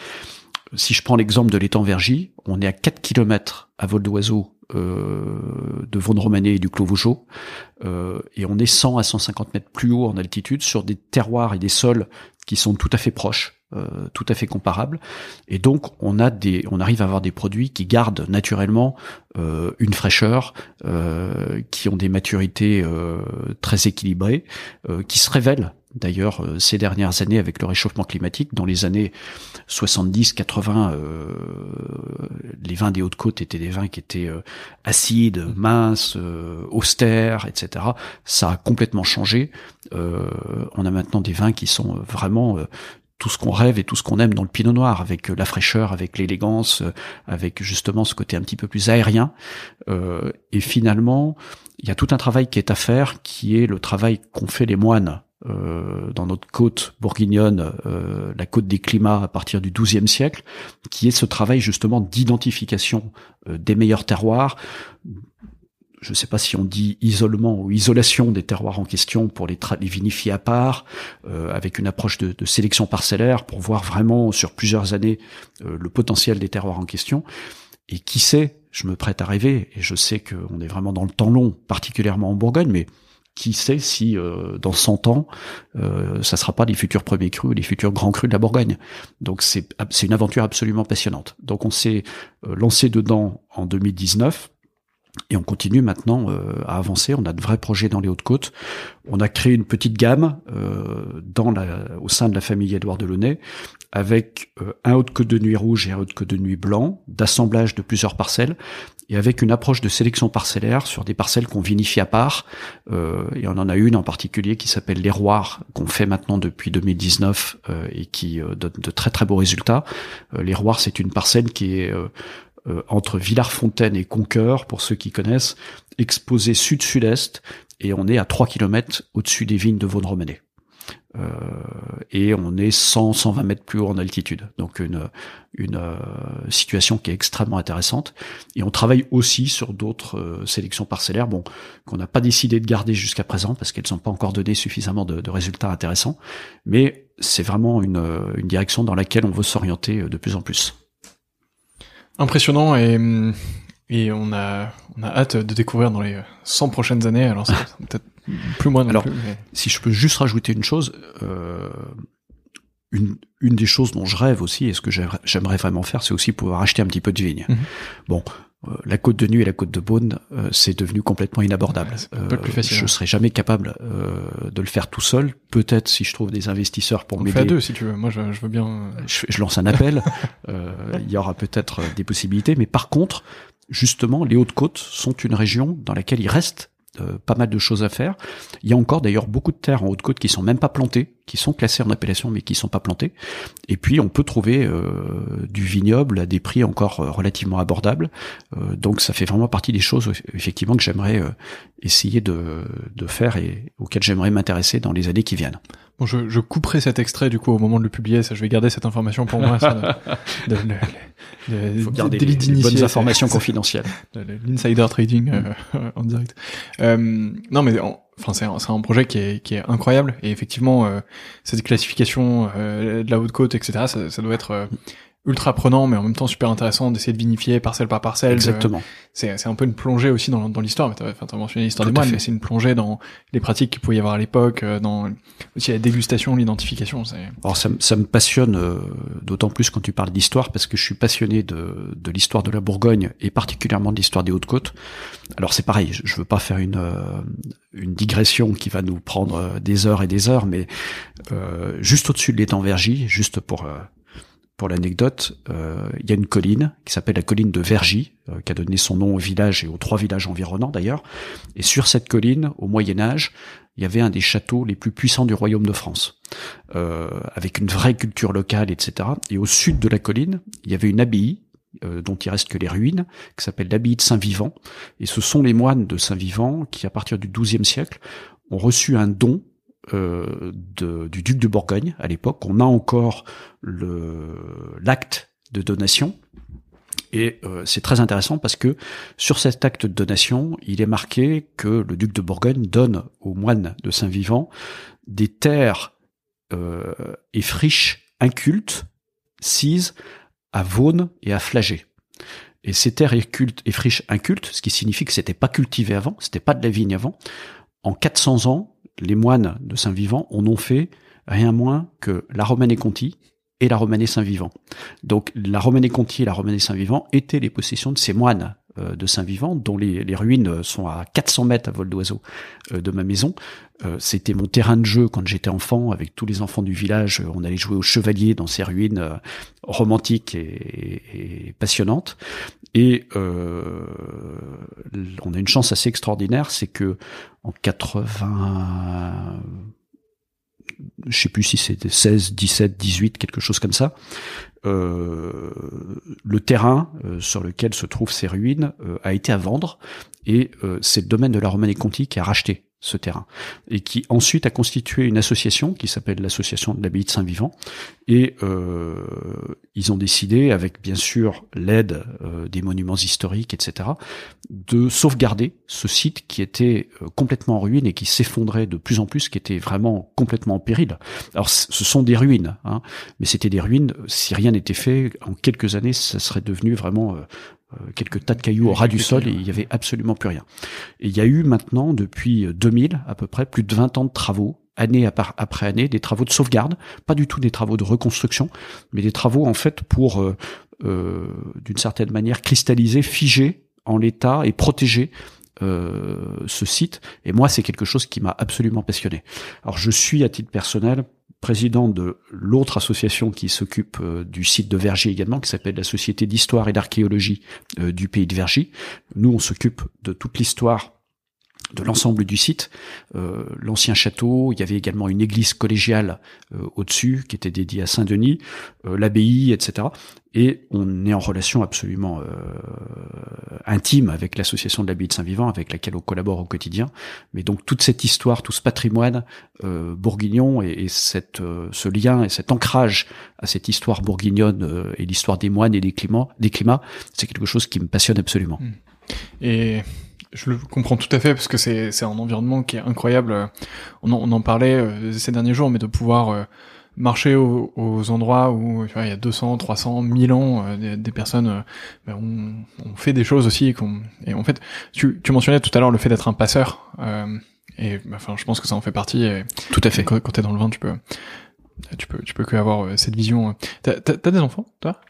si je prends l'exemple de l'étang Vergy, on est à 4 km à vol d'oiseau euh, de Vaune-Romanée et du Clos Vougeot, euh, et on est 100 à 150 mètres plus haut en altitude sur des terroirs et des sols qui sont tout à fait proches. Euh, tout à fait comparables et donc on a des on arrive à avoir des produits qui gardent naturellement euh, une fraîcheur euh, qui ont des maturités très équilibrées qui se révèlent D'ailleurs, euh, ces dernières années, avec le réchauffement climatique, dans les années 70-80, euh, les vins des Hautes-Côtes étaient des vins qui étaient euh, acides, minces, austères, etc. Ça a complètement changé. on a maintenant des vins qui sont vraiment tout ce qu'on rêve et tout ce qu'on aime dans le pinot noir, avec la fraîcheur, avec l'élégance, avec justement ce côté un petit peu plus aérien. et finalement, il y a tout un travail qui est à faire, qui est le travail qu'ont fait les moines euh, dans notre côte bourguignonne, euh, la côte des climats à partir du XIIe siècle, qui est ce travail justement d'identification euh, des meilleurs terroirs. Je ne sais pas si on dit isolement ou isolation des terroirs en question pour les, les vinifier à part, avec une approche de, de, sélection parcellaire pour voir vraiment sur plusieurs années le potentiel des terroirs en question. Et qui sait, je me prête à rêver, et je sais qu'on est vraiment dans le temps long, particulièrement en Bourgogne, mais qui sait si euh, dans 100 ans, euh, ça sera pas les futurs premiers crus les futurs grands crus de la Bourgogne. Donc c'est une aventure absolument passionnante. Donc on s'est euh, lancé dedans en 2019. Et on continue maintenant euh, à avancer. On a de vrais projets dans les Hautes-Côtes. On a créé une petite gamme dans la, au sein de la famille Édouard Delaunay avec un haut-côte de nuit rouge et un haut-côte de nuit blanc, d'assemblage de plusieurs parcelles, et avec une approche de sélection parcellaire sur des parcelles qu'on vinifie à part. Euh, et on en a une en particulier qui s'appelle les qu'on fait maintenant depuis 2019 euh, et qui euh, donne de très très beaux résultats. Euh, les c'est une parcelle qui est euh, entre Villars-Fontaine et Conqueur, pour ceux qui connaissent, exposée sud-sud-est, et on est à 3 km au-dessus des vignes de Vaune-Romanée. Euh, et on est 100-120 mètres plus haut en altitude. Donc une, une euh, situation qui est extrêmement intéressante. Et on travaille aussi sur d'autres euh, sélections parcellaires, bon, qu'on n'a pas décidé de garder jusqu'à présent parce qu'elles n'ont pas encore donné suffisamment de, de résultats intéressants. Mais c'est vraiment une, une direction dans laquelle on veut s'orienter de plus en plus. Impressionnant et hum, et on a on a hâte de découvrir dans les 100 prochaines années. Alors <laughs> peut-être plus non Alors, si je peux juste rajouter une chose, euh, une, une des choses dont je rêve aussi, et ce que j'aimerais vraiment faire, c'est aussi pouvoir acheter un petit peu de vigne. Mhm. Bon, la côte de Nuit et la côte de Beaune, euh, c'est devenu complètement inabordable. Euh, plus facile, je serais jamais capable de le faire tout seul. Peut-être si je trouve des investisseurs pour m'aider. Fais à deux si tu veux. Moi, je, je veux bien. Je, je, lance un appel. <laughs> Il y aura peut-être des possibilités, mais par contre, justement, les Hautes-Côtes sont une région dans laquelle il reste euh, pas mal de choses à faire. Il y a encore d'ailleurs beaucoup de terres en Haute-Côte qui sont même pas plantées, qui sont classées en appellation mais qui sont pas plantées. Et puis on peut trouver euh, du vignoble à des prix encore euh, relativement abordables. donc ça fait vraiment partie des choses effectivement que j'aimerais essayer de faire et auxquelles j'aimerais m'intéresser dans les années qui viennent. Bon, je, je, couperai cet extrait du coup au moment de le publier. Ça, je vais garder cette information pour moi. Ça, de, Il faut garder les, bonnes informations <laughs> confidentielles. L'insider trading euh, en direct. Euh, non, mais enfin, c'est un, un, projet qui est, qui est incroyable et effectivement, euh, cette classification euh, de la haute côte, etc. Ça, ça doit être ultra prenant, mais en même temps super intéressant d'essayer de vinifier parcelle par parcelle. Exactement. C'est c'est un peu une plongée aussi dans, dans l'histoire. Enfin, t'as mentionné l'histoire des moines, mais c'est une plongée dans les pratiques qu'il pouvait y avoir à l'époque, euh, dans aussi la dégustation, l'identification. Alors ça, ça me passionne euh, d'autant plus quand tu parles d'histoire, parce que je suis passionné de, de l'histoire de la Bourgogne et particulièrement de l'histoire des Hautes-Côtes. Alors c'est pareil, je veux pas faire une euh, une digression qui va nous prendre des heures et des heures, mais juste au-dessus de l'étang Vergy, juste pour pour l'anecdote, euh, il y a une colline qui s'appelle la colline de Vergy, euh, qui a donné son nom au village et aux trois villages environnants d'ailleurs. Et sur cette colline, au Moyen Âge, il y avait un des châteaux les plus puissants du royaume de France, euh, avec une vraie culture locale, etc. Et au sud de la colline, il y avait une abbaye dont il reste que les ruines, qui s'appelle l'abbaye de Saint-Vivant. Et ce sont les moines de Saint-Vivant qui, à partir du XIIe siècle, ont reçu un don euh, de, du duc de Bourgogne à l'époque. On a encore l'acte de donation. Et euh, c'est très intéressant parce que sur cet acte de donation, il est marqué que le duc de Bourgogne donne aux moines de Saint-Vivant des terres euh, et friches incultes, sises à Vaune et à Flagey. Et ces terres et, et friches incultes, ce qui signifie que c'était pas cultivé avant, c'était pas de la vigne avant, en 400 ans, les moines de Saint-Vivant en ont fait rien moins que la Romanée Conti et la Romanée Saint-Vivant. Donc la Romanée Conti et la Romanée Saint-Vivant étaient les possessions de ces moines de Saint-Vivant, dont les, ruines sont à 400 mètres à vol d'oiseau euh, de ma maison. Euh, c'était mon terrain de jeu quand j'étais enfant, avec tous les enfants du village. On allait jouer au chevalier dans ces ruines romantiques et, et, passionnantes. Et on a une chance assez extraordinaire, c'est que en 80 je sais plus si c'était 16, 17, 18, quelque chose comme ça. Euh, le terrain euh, sur lequel se trouvent ces ruines euh, a été à vendre et c'est le domaine de la Romanée Conti qui a racheté ce terrain. Et qui ensuite a constitué une association qui s'appelle l'association de l'abbaye de Saint-Vivant. Et euh, ils ont décidé avec bien sûr l'aide euh, des monuments historiques etc de sauvegarder ce site qui était euh, complètement en ruine et qui s'effondrait de plus en plus qui était vraiment complètement en péril. Alors ce sont des ruines hein, mais c'était des ruines. Si rien n'était fait en quelques années ça serait devenu vraiment euh, quelques tas de cailloux au ras du sol et il y avait absolument plus rien. Et il y a eu maintenant, depuis 2000 à peu près, plus de 20 ans de travaux année après année, des travaux de sauvegarde, pas du tout des travaux de reconstruction, mais des travaux en fait pour, euh, euh, d'une certaine manière, cristalliser, figer en l'état et protéger euh, ce site. Et moi, c'est quelque chose qui m'a absolument passionné. Alors, je suis à titre personnel président de l'autre association qui s'occupe euh, du site de Vergy également, qui s'appelle la Société d'histoire et d'archéologie euh, du pays de Vergy. Nous, on s'occupe de toute l'histoire de l'ensemble du site, euh, l'ancien château, il y avait également une église collégiale euh, au-dessus qui était dédiée à Saint-Denis, euh, l'abbaye, etc. Et on est en relation absolument intime avec l'association de l'abbaye de Saint-Vivant, avec laquelle on collabore au quotidien. Mais donc toute cette histoire, tout ce patrimoine bourguignon et, et cette, ce lien et cet ancrage à cette histoire bourguignonne et l'histoire des moines et des climats, des climats, c'est quelque chose qui me passionne absolument. Et je le comprends tout à fait parce que c'est c'est un environnement qui est incroyable. On en, on en parlait euh, ces derniers jours, mais de pouvoir euh, marcher aux, endroits où tu vois, il y a 200, 300, 1000 ans, euh, des, personnes ben, ont, fait des choses aussi. Et, et en fait, tu, tu mentionnais tout à l'heure le fait d'être un passeur. et ben, enfin, je pense que ça en fait partie. Et, tout à fait. Quand, quand t'es dans le vin, tu peux tu peux tu peux que avoir cette vision. T'as as, des enfants, toi?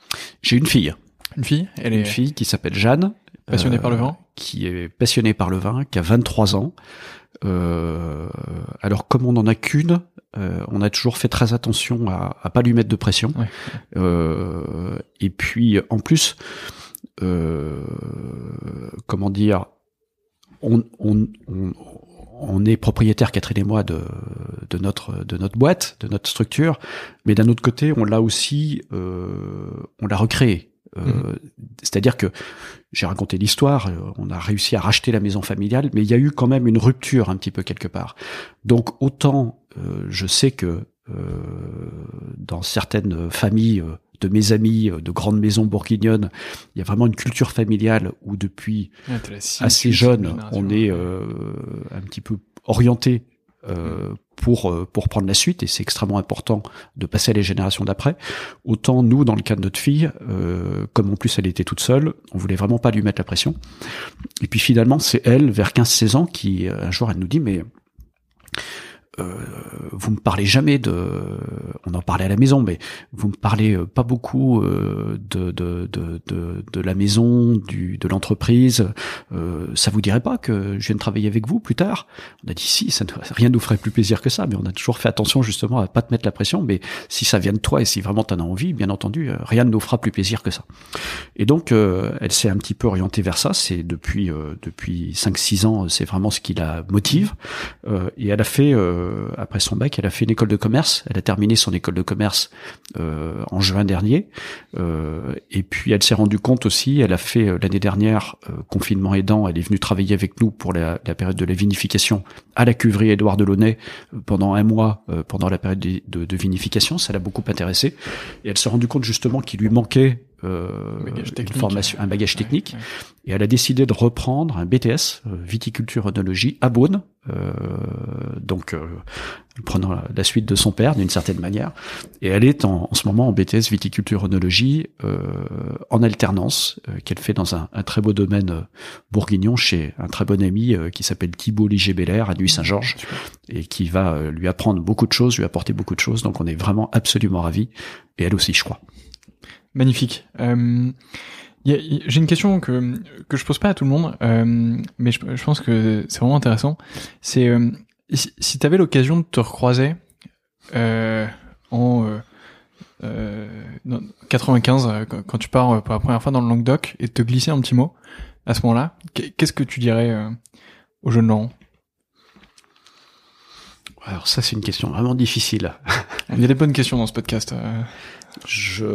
J'ai une fille. Une fille? Elle est une fille qui s'appelle Jeanne. Passionnée par le vin qui est passionné par le vin, qui a 23 ans. Euh, alors comme on n'en a qu'une, euh, on a toujours fait très attention à, à pas lui mettre de pression. Euh, et puis en plus, euh, comment dire, on, on, on, on, est propriétaire Catherine et moi de, de notre de notre boîte, de notre structure, mais d'un autre côté, on l'a aussi, euh, on l'a recréé. Euh, mhm. C'est-à-dire que j'ai raconté l'histoire, euh, on a réussi à racheter la maison familiale, mais il y a eu quand même une rupture un petit peu quelque part. Donc autant euh, je sais que dans certaines familles de mes amis de grandes maisons bourguignonnes, il y a vraiment une culture familiale où depuis assez jeune, on est un petit peu orienté euh, pour euh, pour prendre la suite et c'est extrêmement important de passer à les générations d'après. Autant nous dans le cas de notre fille, euh, comme en plus elle était toute seule, on voulait vraiment pas lui mettre la pression. Et puis finalement c'est elle vers 15-16 ans qui un jour elle nous dit mais euh, vous me parlez jamais de, on en parlait à la maison, mais vous me parlez euh, pas beaucoup euh, de, de, de, de, de la maison, du, de l'entreprise. Euh, ça vous dirait pas que je vienne travailler avec vous plus tard? On a dit si, ça ne, rien nous ferait plus plaisir que ça, mais on a toujours fait attention justement à pas te mettre la pression. Mais si ça vient de toi et si vraiment tu en as envie, bien entendu, rien ne nous fera plus plaisir que ça. Et donc, elle s'est un petit peu orientée vers ça. C'est depuis depuis 5-6 ans, c'est vraiment ce qui la motive. et elle a fait euh, après son bac, elle a fait une école de commerce. Elle a terminé son école de commerce euh, en juin dernier. Euh, et puis elle s'est rendue compte aussi, elle a fait l'année dernière, confinement aidant, elle est venue travailler avec nous pour la, période de la vinification à la cuverie Édouard Delaunay pendant un mois, pendant la période de, de vinification. Ça l'a beaucoup intéressée. Et elle s'est rendue compte justement qu'il lui manquait euh, une formation, un bagage technique, et elle a décidé de reprendre un BTS euh, viticulture œnologie à Beaune, euh, donc euh, prenant la, suite de son père d'une certaine manière, et elle est en, en, ce moment en BTS viticulture œnologie euh, en alternance qu'elle fait dans un, un, très beau domaine bourguignon chez un très bon ami qui s'appelle Thibault Liger-Belair à Nuit-Saint-Georges et qui va lui apprendre beaucoup de choses, lui apporter beaucoup de choses. Donc on est vraiment absolument ravis. Et elle aussi, je crois. Magnifique. Euh, J'ai une question que que je pose pas à tout le monde, euh, mais je, je, pense que c'est vraiment intéressant. C'est euh, si, si tu avais l'occasion de te recroiser en 95 euh, euh, quand tu pars pour la première fois dans le Languedoc et te glisser un petit mot à ce moment-là, qu'est-ce que tu dirais au jeune Laurent? Alors ça c'est une question vraiment difficile. Il y a des bonnes questions dans ce podcast. Je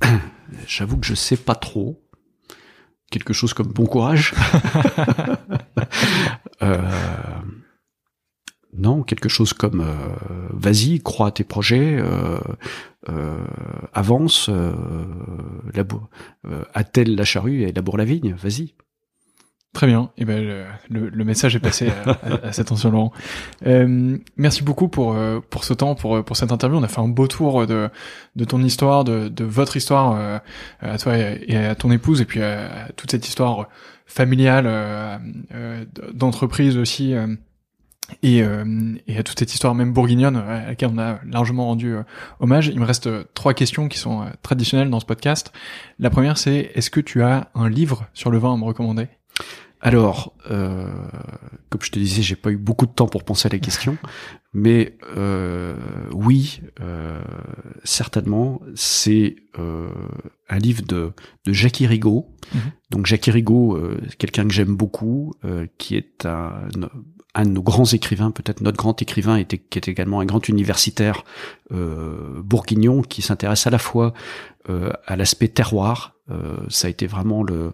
<clears throat> j'avoue que je sais pas trop. Quelque chose comme bon courage. <laughs> euh... Non, quelque chose comme euh, vas-y, crois à tes projets, euh, avance, attelle la charrue et laboure la vigne, vas-y. Très bien. Et eh ben le, le, message est passé à, à, cette attention Laurent. Euh, merci beaucoup pour euh, pour ce temps, pour pour cette interview. On a fait un beau tour de de ton histoire, de de votre histoire euh, à toi et à ton épouse, et puis à toute cette histoire familiale, euh, d'entreprise aussi. Et, et, à toute cette histoire même bourguignonne à laquelle on a largement rendu hommage. Il me reste trois questions qui sont traditionnelles dans ce podcast. La première c'est est-ce que tu as un livre sur le vin à me recommander? Alors, euh, comme je te disais, j'ai pas eu beaucoup de temps pour penser à la question, <laughs> mais euh, oui, euh, certainement, c'est euh, un livre de, de Jackie Rigaud. Mhm. Donc Jackie Rigaud, euh, quelqu'un que j'aime beaucoup, euh, qui est un, un de nos grands écrivains, peut-être notre grand écrivain, était, qui est également un grand universitaire bourguignon, qui s'intéresse à la fois à l'aspect terroir. Ça a été vraiment le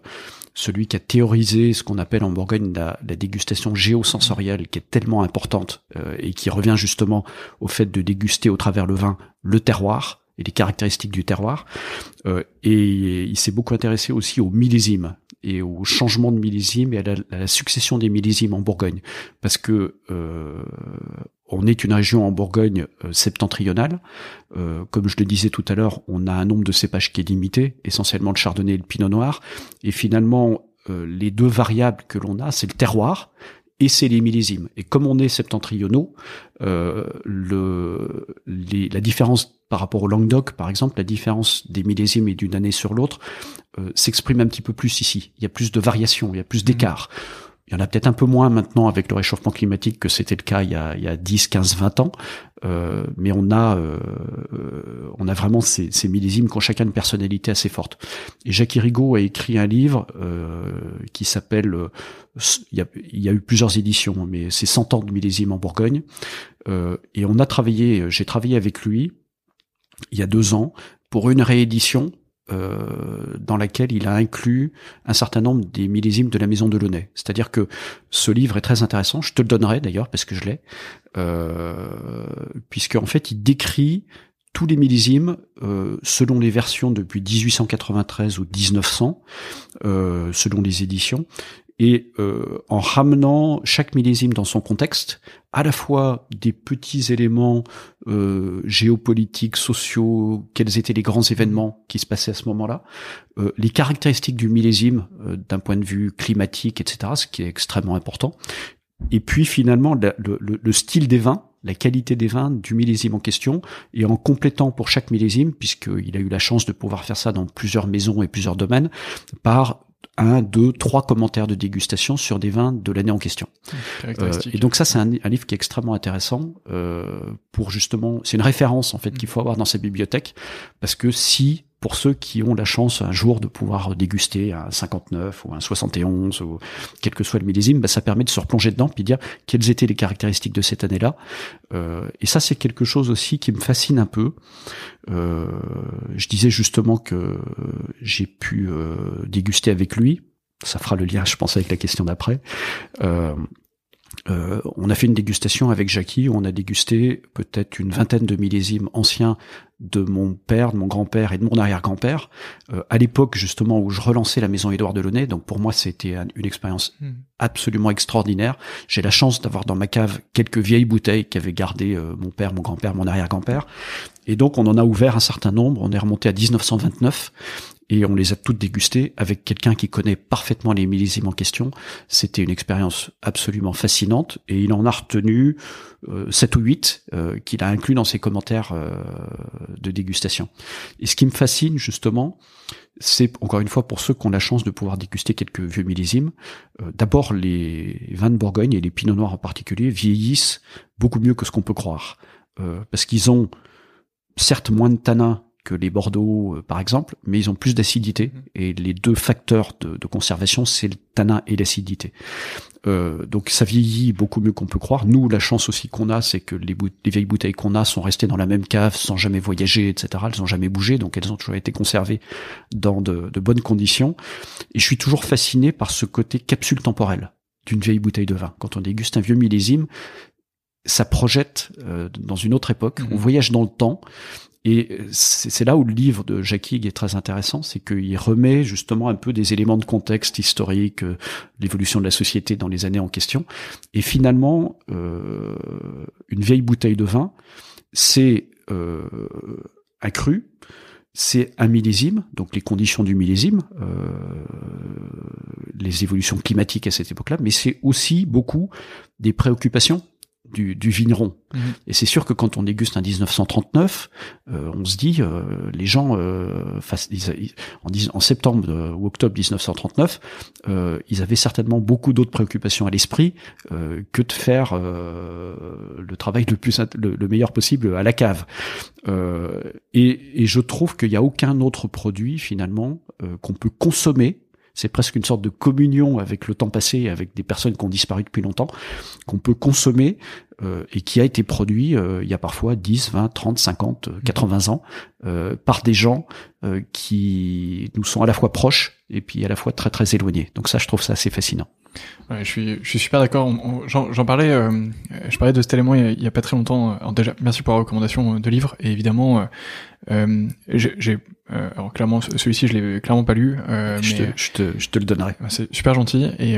celui qui a théorisé ce qu'on appelle en Bourgogne la, dégustation géosensorielle, qui est tellement importante euh, et qui revient justement au fait de déguster au travers le vin le terroir et les caractéristiques du terroir. Euh, et il s'est beaucoup intéressé aussi au millésime et au changement de millésime et à la, succession des millésimes en Bourgogne, parce que euh, on est une région en Bourgogne euh, septentrionale. Euh, comme je le disais tout à l'heure, on a un nombre de cépages qui est limité, essentiellement le chardonnay et le pinot noir. Et finalement, euh, les deux variables que l'on a, c'est le terroir et c'est les millésimes. Et comme on est septentrionaux, le, la différence par rapport au Languedoc, par exemple, la différence des millésimes et d'une année sur l'autre s'exprime un petit peu plus ici. Il y a plus de variations, il y a plus d'écart. Il y en a peut-être un peu moins maintenant avec le réchauffement climatique que c'était le cas il y a, il y a 10, 15, 20 ans. Euh, mais on a, euh, on a vraiment ces, ces, millésimes qui ont chacun une personnalité assez forte. Et Jacques Rigaud a écrit un livre euh, qui s'appelle, euh, il y, a, il y, a, eu plusieurs éditions, mais c'est 100 ans de millésimes en Bourgogne. Euh, et on a travaillé, j'ai travaillé avec lui il y a deux ans pour une réédition dans laquelle il a inclus un certain nombre des millésimes de la maison de Launay. C'est-à-dire que ce livre est très intéressant. Je te le donnerai d'ailleurs parce que je l'ai, euh, puisque en fait il décrit tous les millésimes euh, selon les versions depuis 1893 ou 1900, euh, selon les éditions, et euh, en ramenant chaque millésime dans son contexte, à la fois des petits éléments euh, géopolitiques, sociaux, quels étaient les grands événements qui se passaient à ce moment-là, euh, les caractéristiques du millésime euh, d'un point de vue climatique, etc., ce qui est extrêmement important, et puis finalement le, le, le style des vins, la qualité des vins du millésime en question, et en complétant pour chaque millésime, puisqu'il a eu la chance de pouvoir faire ça dans plusieurs maisons et plusieurs domaines, par un, deux, trois commentaires de dégustation sur des vins de l'année en question. Euh, et donc ça, c'est un, livre qui est extrêmement intéressant euh, pour justement, c'est une référence en fait qu'il faut avoir dans sa bibliothèque parce que si pour ceux qui ont la chance un jour de pouvoir déguster un 59 ou un 71 ou quel que soit le millésime, bah, ça permet de se replonger dedans puis dire quelles étaient les caractéristiques de cette année-là. Euh, et ça, c'est quelque chose aussi qui me fascine un peu. Euh, je disais justement que j'ai pu euh, déguster avec lui. Ça fera le lien, je pense, avec la question d'après. Euh, on a fait une dégustation avec Jackie où on a dégusté peut-être une vingtaine de millésimes anciens de mon père, de mon grand-père et de mon arrière-grand-père. Euh, à l'époque justement où je relançais la maison Édouard Delaunay, donc pour moi c'était une expérience hmm. absolument extraordinaire. J'ai la chance d'avoir dans ma cave quelques vieilles bouteilles qu'avaient gardées euh, mon père, mon grand-père, mon arrière-grand-père. Et donc on en a ouvert un certain nombre. On est remonté à 1929 et on les a toutes dégustées avec quelqu'un qui connaît parfaitement les millésimes en question. C'était une expérience absolument fascinante et il en a retenu euh, 7 ou 8 euh, qu'il a inclus dans ses commentaires euh, de dégustation. Et ce qui me fascine justement, c'est encore une fois pour ceux qui ont la chance de pouvoir déguster quelques vieux millésimes, euh, d'abord les vins de Bourgogne et les pinots noirs en particulier vieillissent beaucoup mieux que ce qu'on peut croire. Euh, parce qu'ils ont certes moins de tanins que les Bordeaux, euh, par exemple, mais ils ont plus d'acidité. Mhm. Et les deux facteurs de, de conservation, c'est le tanin et l'acidité. Euh, donc ça vieillit beaucoup mieux qu'on peut croire. Nous, la chance aussi qu'on a, c'est que les, les vieilles bouteilles qu'on a sont restées dans la même cave sans jamais voyager, etc. Elles ont jamais bougé, donc elles ont toujours été conservées dans de, de bonnes conditions. Et je suis toujours fasciné par ce côté capsule temporelle d'une vieille bouteille de vin. Quand on déguste un vieux millésime, ça projette euh, dans une autre époque. Mhm. On voyage dans le temps et c'est là où le livre de Jackie est très intéressant, c'est qu'il remet justement un peu des éléments de contexte historique, euh, l'évolution de la société dans les années en question. Et finalement, euh, une vieille bouteille de vin, c'est euh, un cru, c'est un millésime, donc les conditions du millésime, euh, les évolutions climatiques à cette époque-là, mais c'est aussi beaucoup des préoccupations du, du vigneron. Mhm. Et c'est sûr que quand on déguste un 1939, euh, on se dit, euh, les gens, euh, en, en, septembre euh, ou octobre 1939, euh, ils avaient certainement beaucoup d'autres préoccupations à l'esprit que de faire le travail le plus le, meilleur possible à la cave. Et, et, je trouve qu'il n'y a aucun autre produit finalement qu'on peut consommer c'est presque une sorte de communion avec le temps passé, avec des personnes qui ont disparu depuis longtemps, qu'on peut consommer euh, et qui a été produit euh, il y a parfois 10, 20, 30, 50, 80 ans euh, par des gens qui nous sont à la fois proches et puis à la fois très très éloignés. Donc ça, je trouve ça assez fascinant. Ouais, je suis, je suis super d'accord. J'en parlais, euh, je parlais de cet élément il y a, pas très longtemps. Alors déjà, merci pour la recommandation de livre. Et évidemment, euh, j'ai, alors clairement, celui-ci, je l'ai clairement pas lu. Euh, je, mais, te, je, te, je te le donnerai. C'est super gentil. Et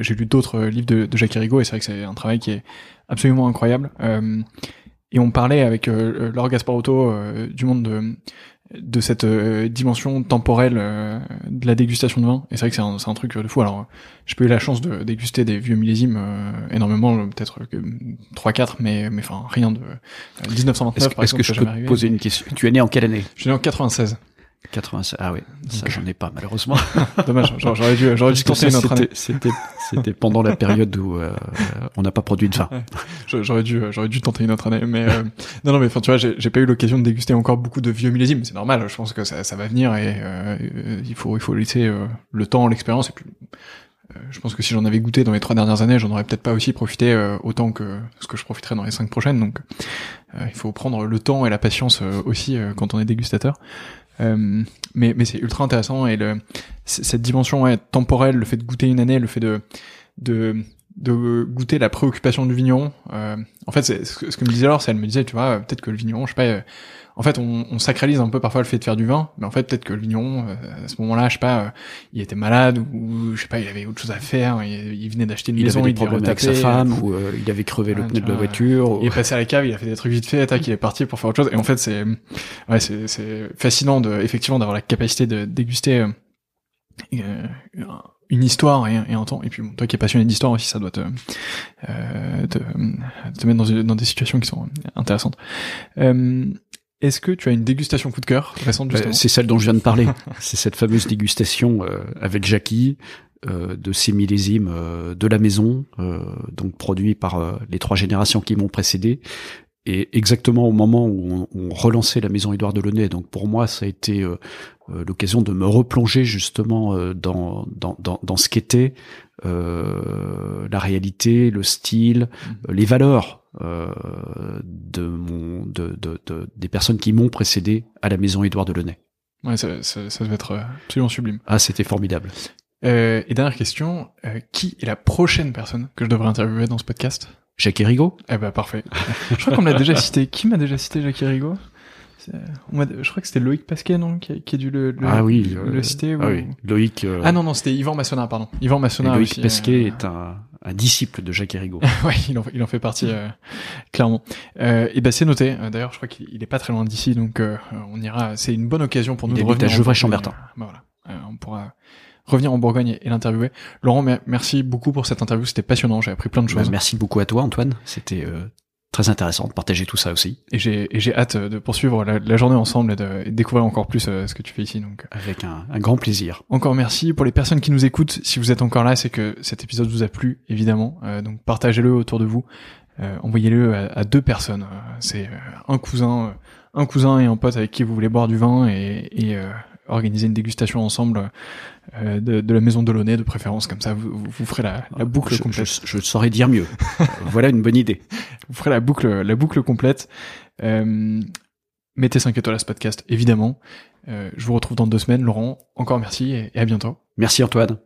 j'ai lu d'autres livres de, de Jacques Rigaud, et c'est vrai que c'est un travail qui est absolument incroyable. et on parlait avec Laure Gasparotto du monde de de cette euh, dimension temporelle euh, de la dégustation de vin. Et c'est vrai que c'est un, un, truc de fou. Alors, j'ai pas eu la chance de déguster des vieux millésimes euh, énormément, peut-être que 3-4, mais mais enfin rien de 1929 est-ce, par exemple. Est-ce que je peux te poser une question? Tu es né en quelle année? Je suis né en 96. 96. Ah oui, ça j'en ai pas malheureusement. <laughs> Dommage, j'aurais dû, j'aurais dû tenter notre année. C'était, c'était pendant la période où euh, on n'a pas produit de vin. J'aurais dû, j'aurais dû tenter une autre année, mais euh, non, non, mais enfin, tu vois, j'ai pas eu l'occasion de déguster encore beaucoup de vieux millésimes. C'est normal. Je pense que ça, ça va venir et euh, il faut, il faut laisser euh, le temps, l'expérience et puis. Euh, je pense que si j'en avais goûté dans les trois dernières années, j'en aurais peut-être pas aussi profité autant que ce que je profiterai dans les cinq prochaines. Donc, il faut prendre le temps et la patience aussi quand on est dégustateur. Euh, mais mais c'est ultra intéressant et le, cette dimension ouais, temporelle, le fait de goûter une année, le fait de de de goûter la préoccupation du vigneron. Euh, en fait, c'est, ce, que, me disait alors, c'est elle me disait, tu vois, peut-être que le vigneron, je sais pas, euh, en fait, on, on, sacralise un peu parfois le fait de faire du vin, mais en fait, peut-être que le vigneron, euh, à ce moment-là, je sais pas, euh, il était malade ou je sais pas, il avait autre chose à faire, il, il venait d'acheter une il maison, avait il des devait problèmes avec sa femme ou euh, il avait crevé le pneu de la voiture. ou- Il est passé à la cave, il a fait des trucs vite fait, tac, il est parti pour faire autre chose. Et en fait, c'est, ouais, c'est, c'est fascinant de, effectivement, d'avoir la capacité de déguster euh, euh, une histoire et, et un temps. Et puis, bon, toi qui es passionné d'histoire aussi, ça doit te, euh, te, te mettre dans, des situations qui sont intéressantes. Euh, est-ce que tu as une dégustation coup de cœur récente Euh, justement? c'est celle dont je viens de parler. <laughs> c'est cette fameuse dégustation euh, avec Jackie euh, de ces millésimes euh, de la maison, euh, donc produits par euh, les trois générations qui m'ont précédé. Et exactement au moment où on, on relançait la maison Édouard Delaunay, donc pour moi ça a été l'occasion de me replonger justement euh, dans, dans, dans, dans ce qu'était euh, la réalité, le style, euh, les valeurs de mon, de, de, de- des personnes qui m'ont précédé à la maison Édouard Delaunay. Ouais, ça, ça, ça devait être euh, absolument sublime. Ah, c'était formidable. Euh, et dernière question, euh, qui est la prochaine personne que je devrais interviewer dans ce podcast? Jacques Rigaud Eh ben parfait. je crois qu'on me l'a déjà cité. Qui m'a déjà cité Jackie Rigaud on Je crois que c'était Loïc Pasquet, non? Qui a, qui a dû le, le, Ah oui, le, euh, citer. Ah ou- oui, Loïc. euh, Ah non, non, c'était Yvan Massonard, pardon. Yvan et Massonard Loïc aussi. Euh, est un, un disciple de Jacques Rigaud. <laughs> ouais, il en, il en fait partie, euh, clairement. Euh, et ben c'est noté. Euh, D'ailleurs, je crois qu'il il est pas très loin d'ici, donc euh, on ira. C'est une bonne occasion pour nous Il de revenir. à en Gevrey-Chambertin. Bourgogne. Bah voilà, Euh, on pourra revenir en Bourgogne et, l'interviewer. Laurent, mer- merci beaucoup pour cette interview. C'était passionnant. J'ai appris plein de Bah, choses. merci beaucoup à toi, Antoine. C'était euh, très intéressant de partager tout ça aussi, Et j'ai hâte de poursuivre la, la journée ensemble et de, et de découvrir encore plus euh, ce que tu fais ici. Donc avec un, un grand plaisir. encore merci pour les personnes qui nous écoutent. Si vous êtes encore là, c'est que cet épisode vous a plu, évidemment. Euh, donc partagez-le autour de vous. Euh, Envoyez-le à, à deux personnes. C'est un cousin, un cousin et un pote avec qui vous voulez boire du vin et, et euh, organiser une dégustation ensemble euh, de, de la maison de Launay de préférence. Comme ça, vous, vous ferez la, la boucle je, complète. je, je saurais dire mieux. <laughs> Voilà une bonne idée. Vous ferez la boucle, la boucle complète. Euh, mettez 5 étoiles à ce podcast, évidemment. Euh, je vous retrouve dans deux semaines, Laurent. Encore merci et- et à bientôt. Merci Antoine.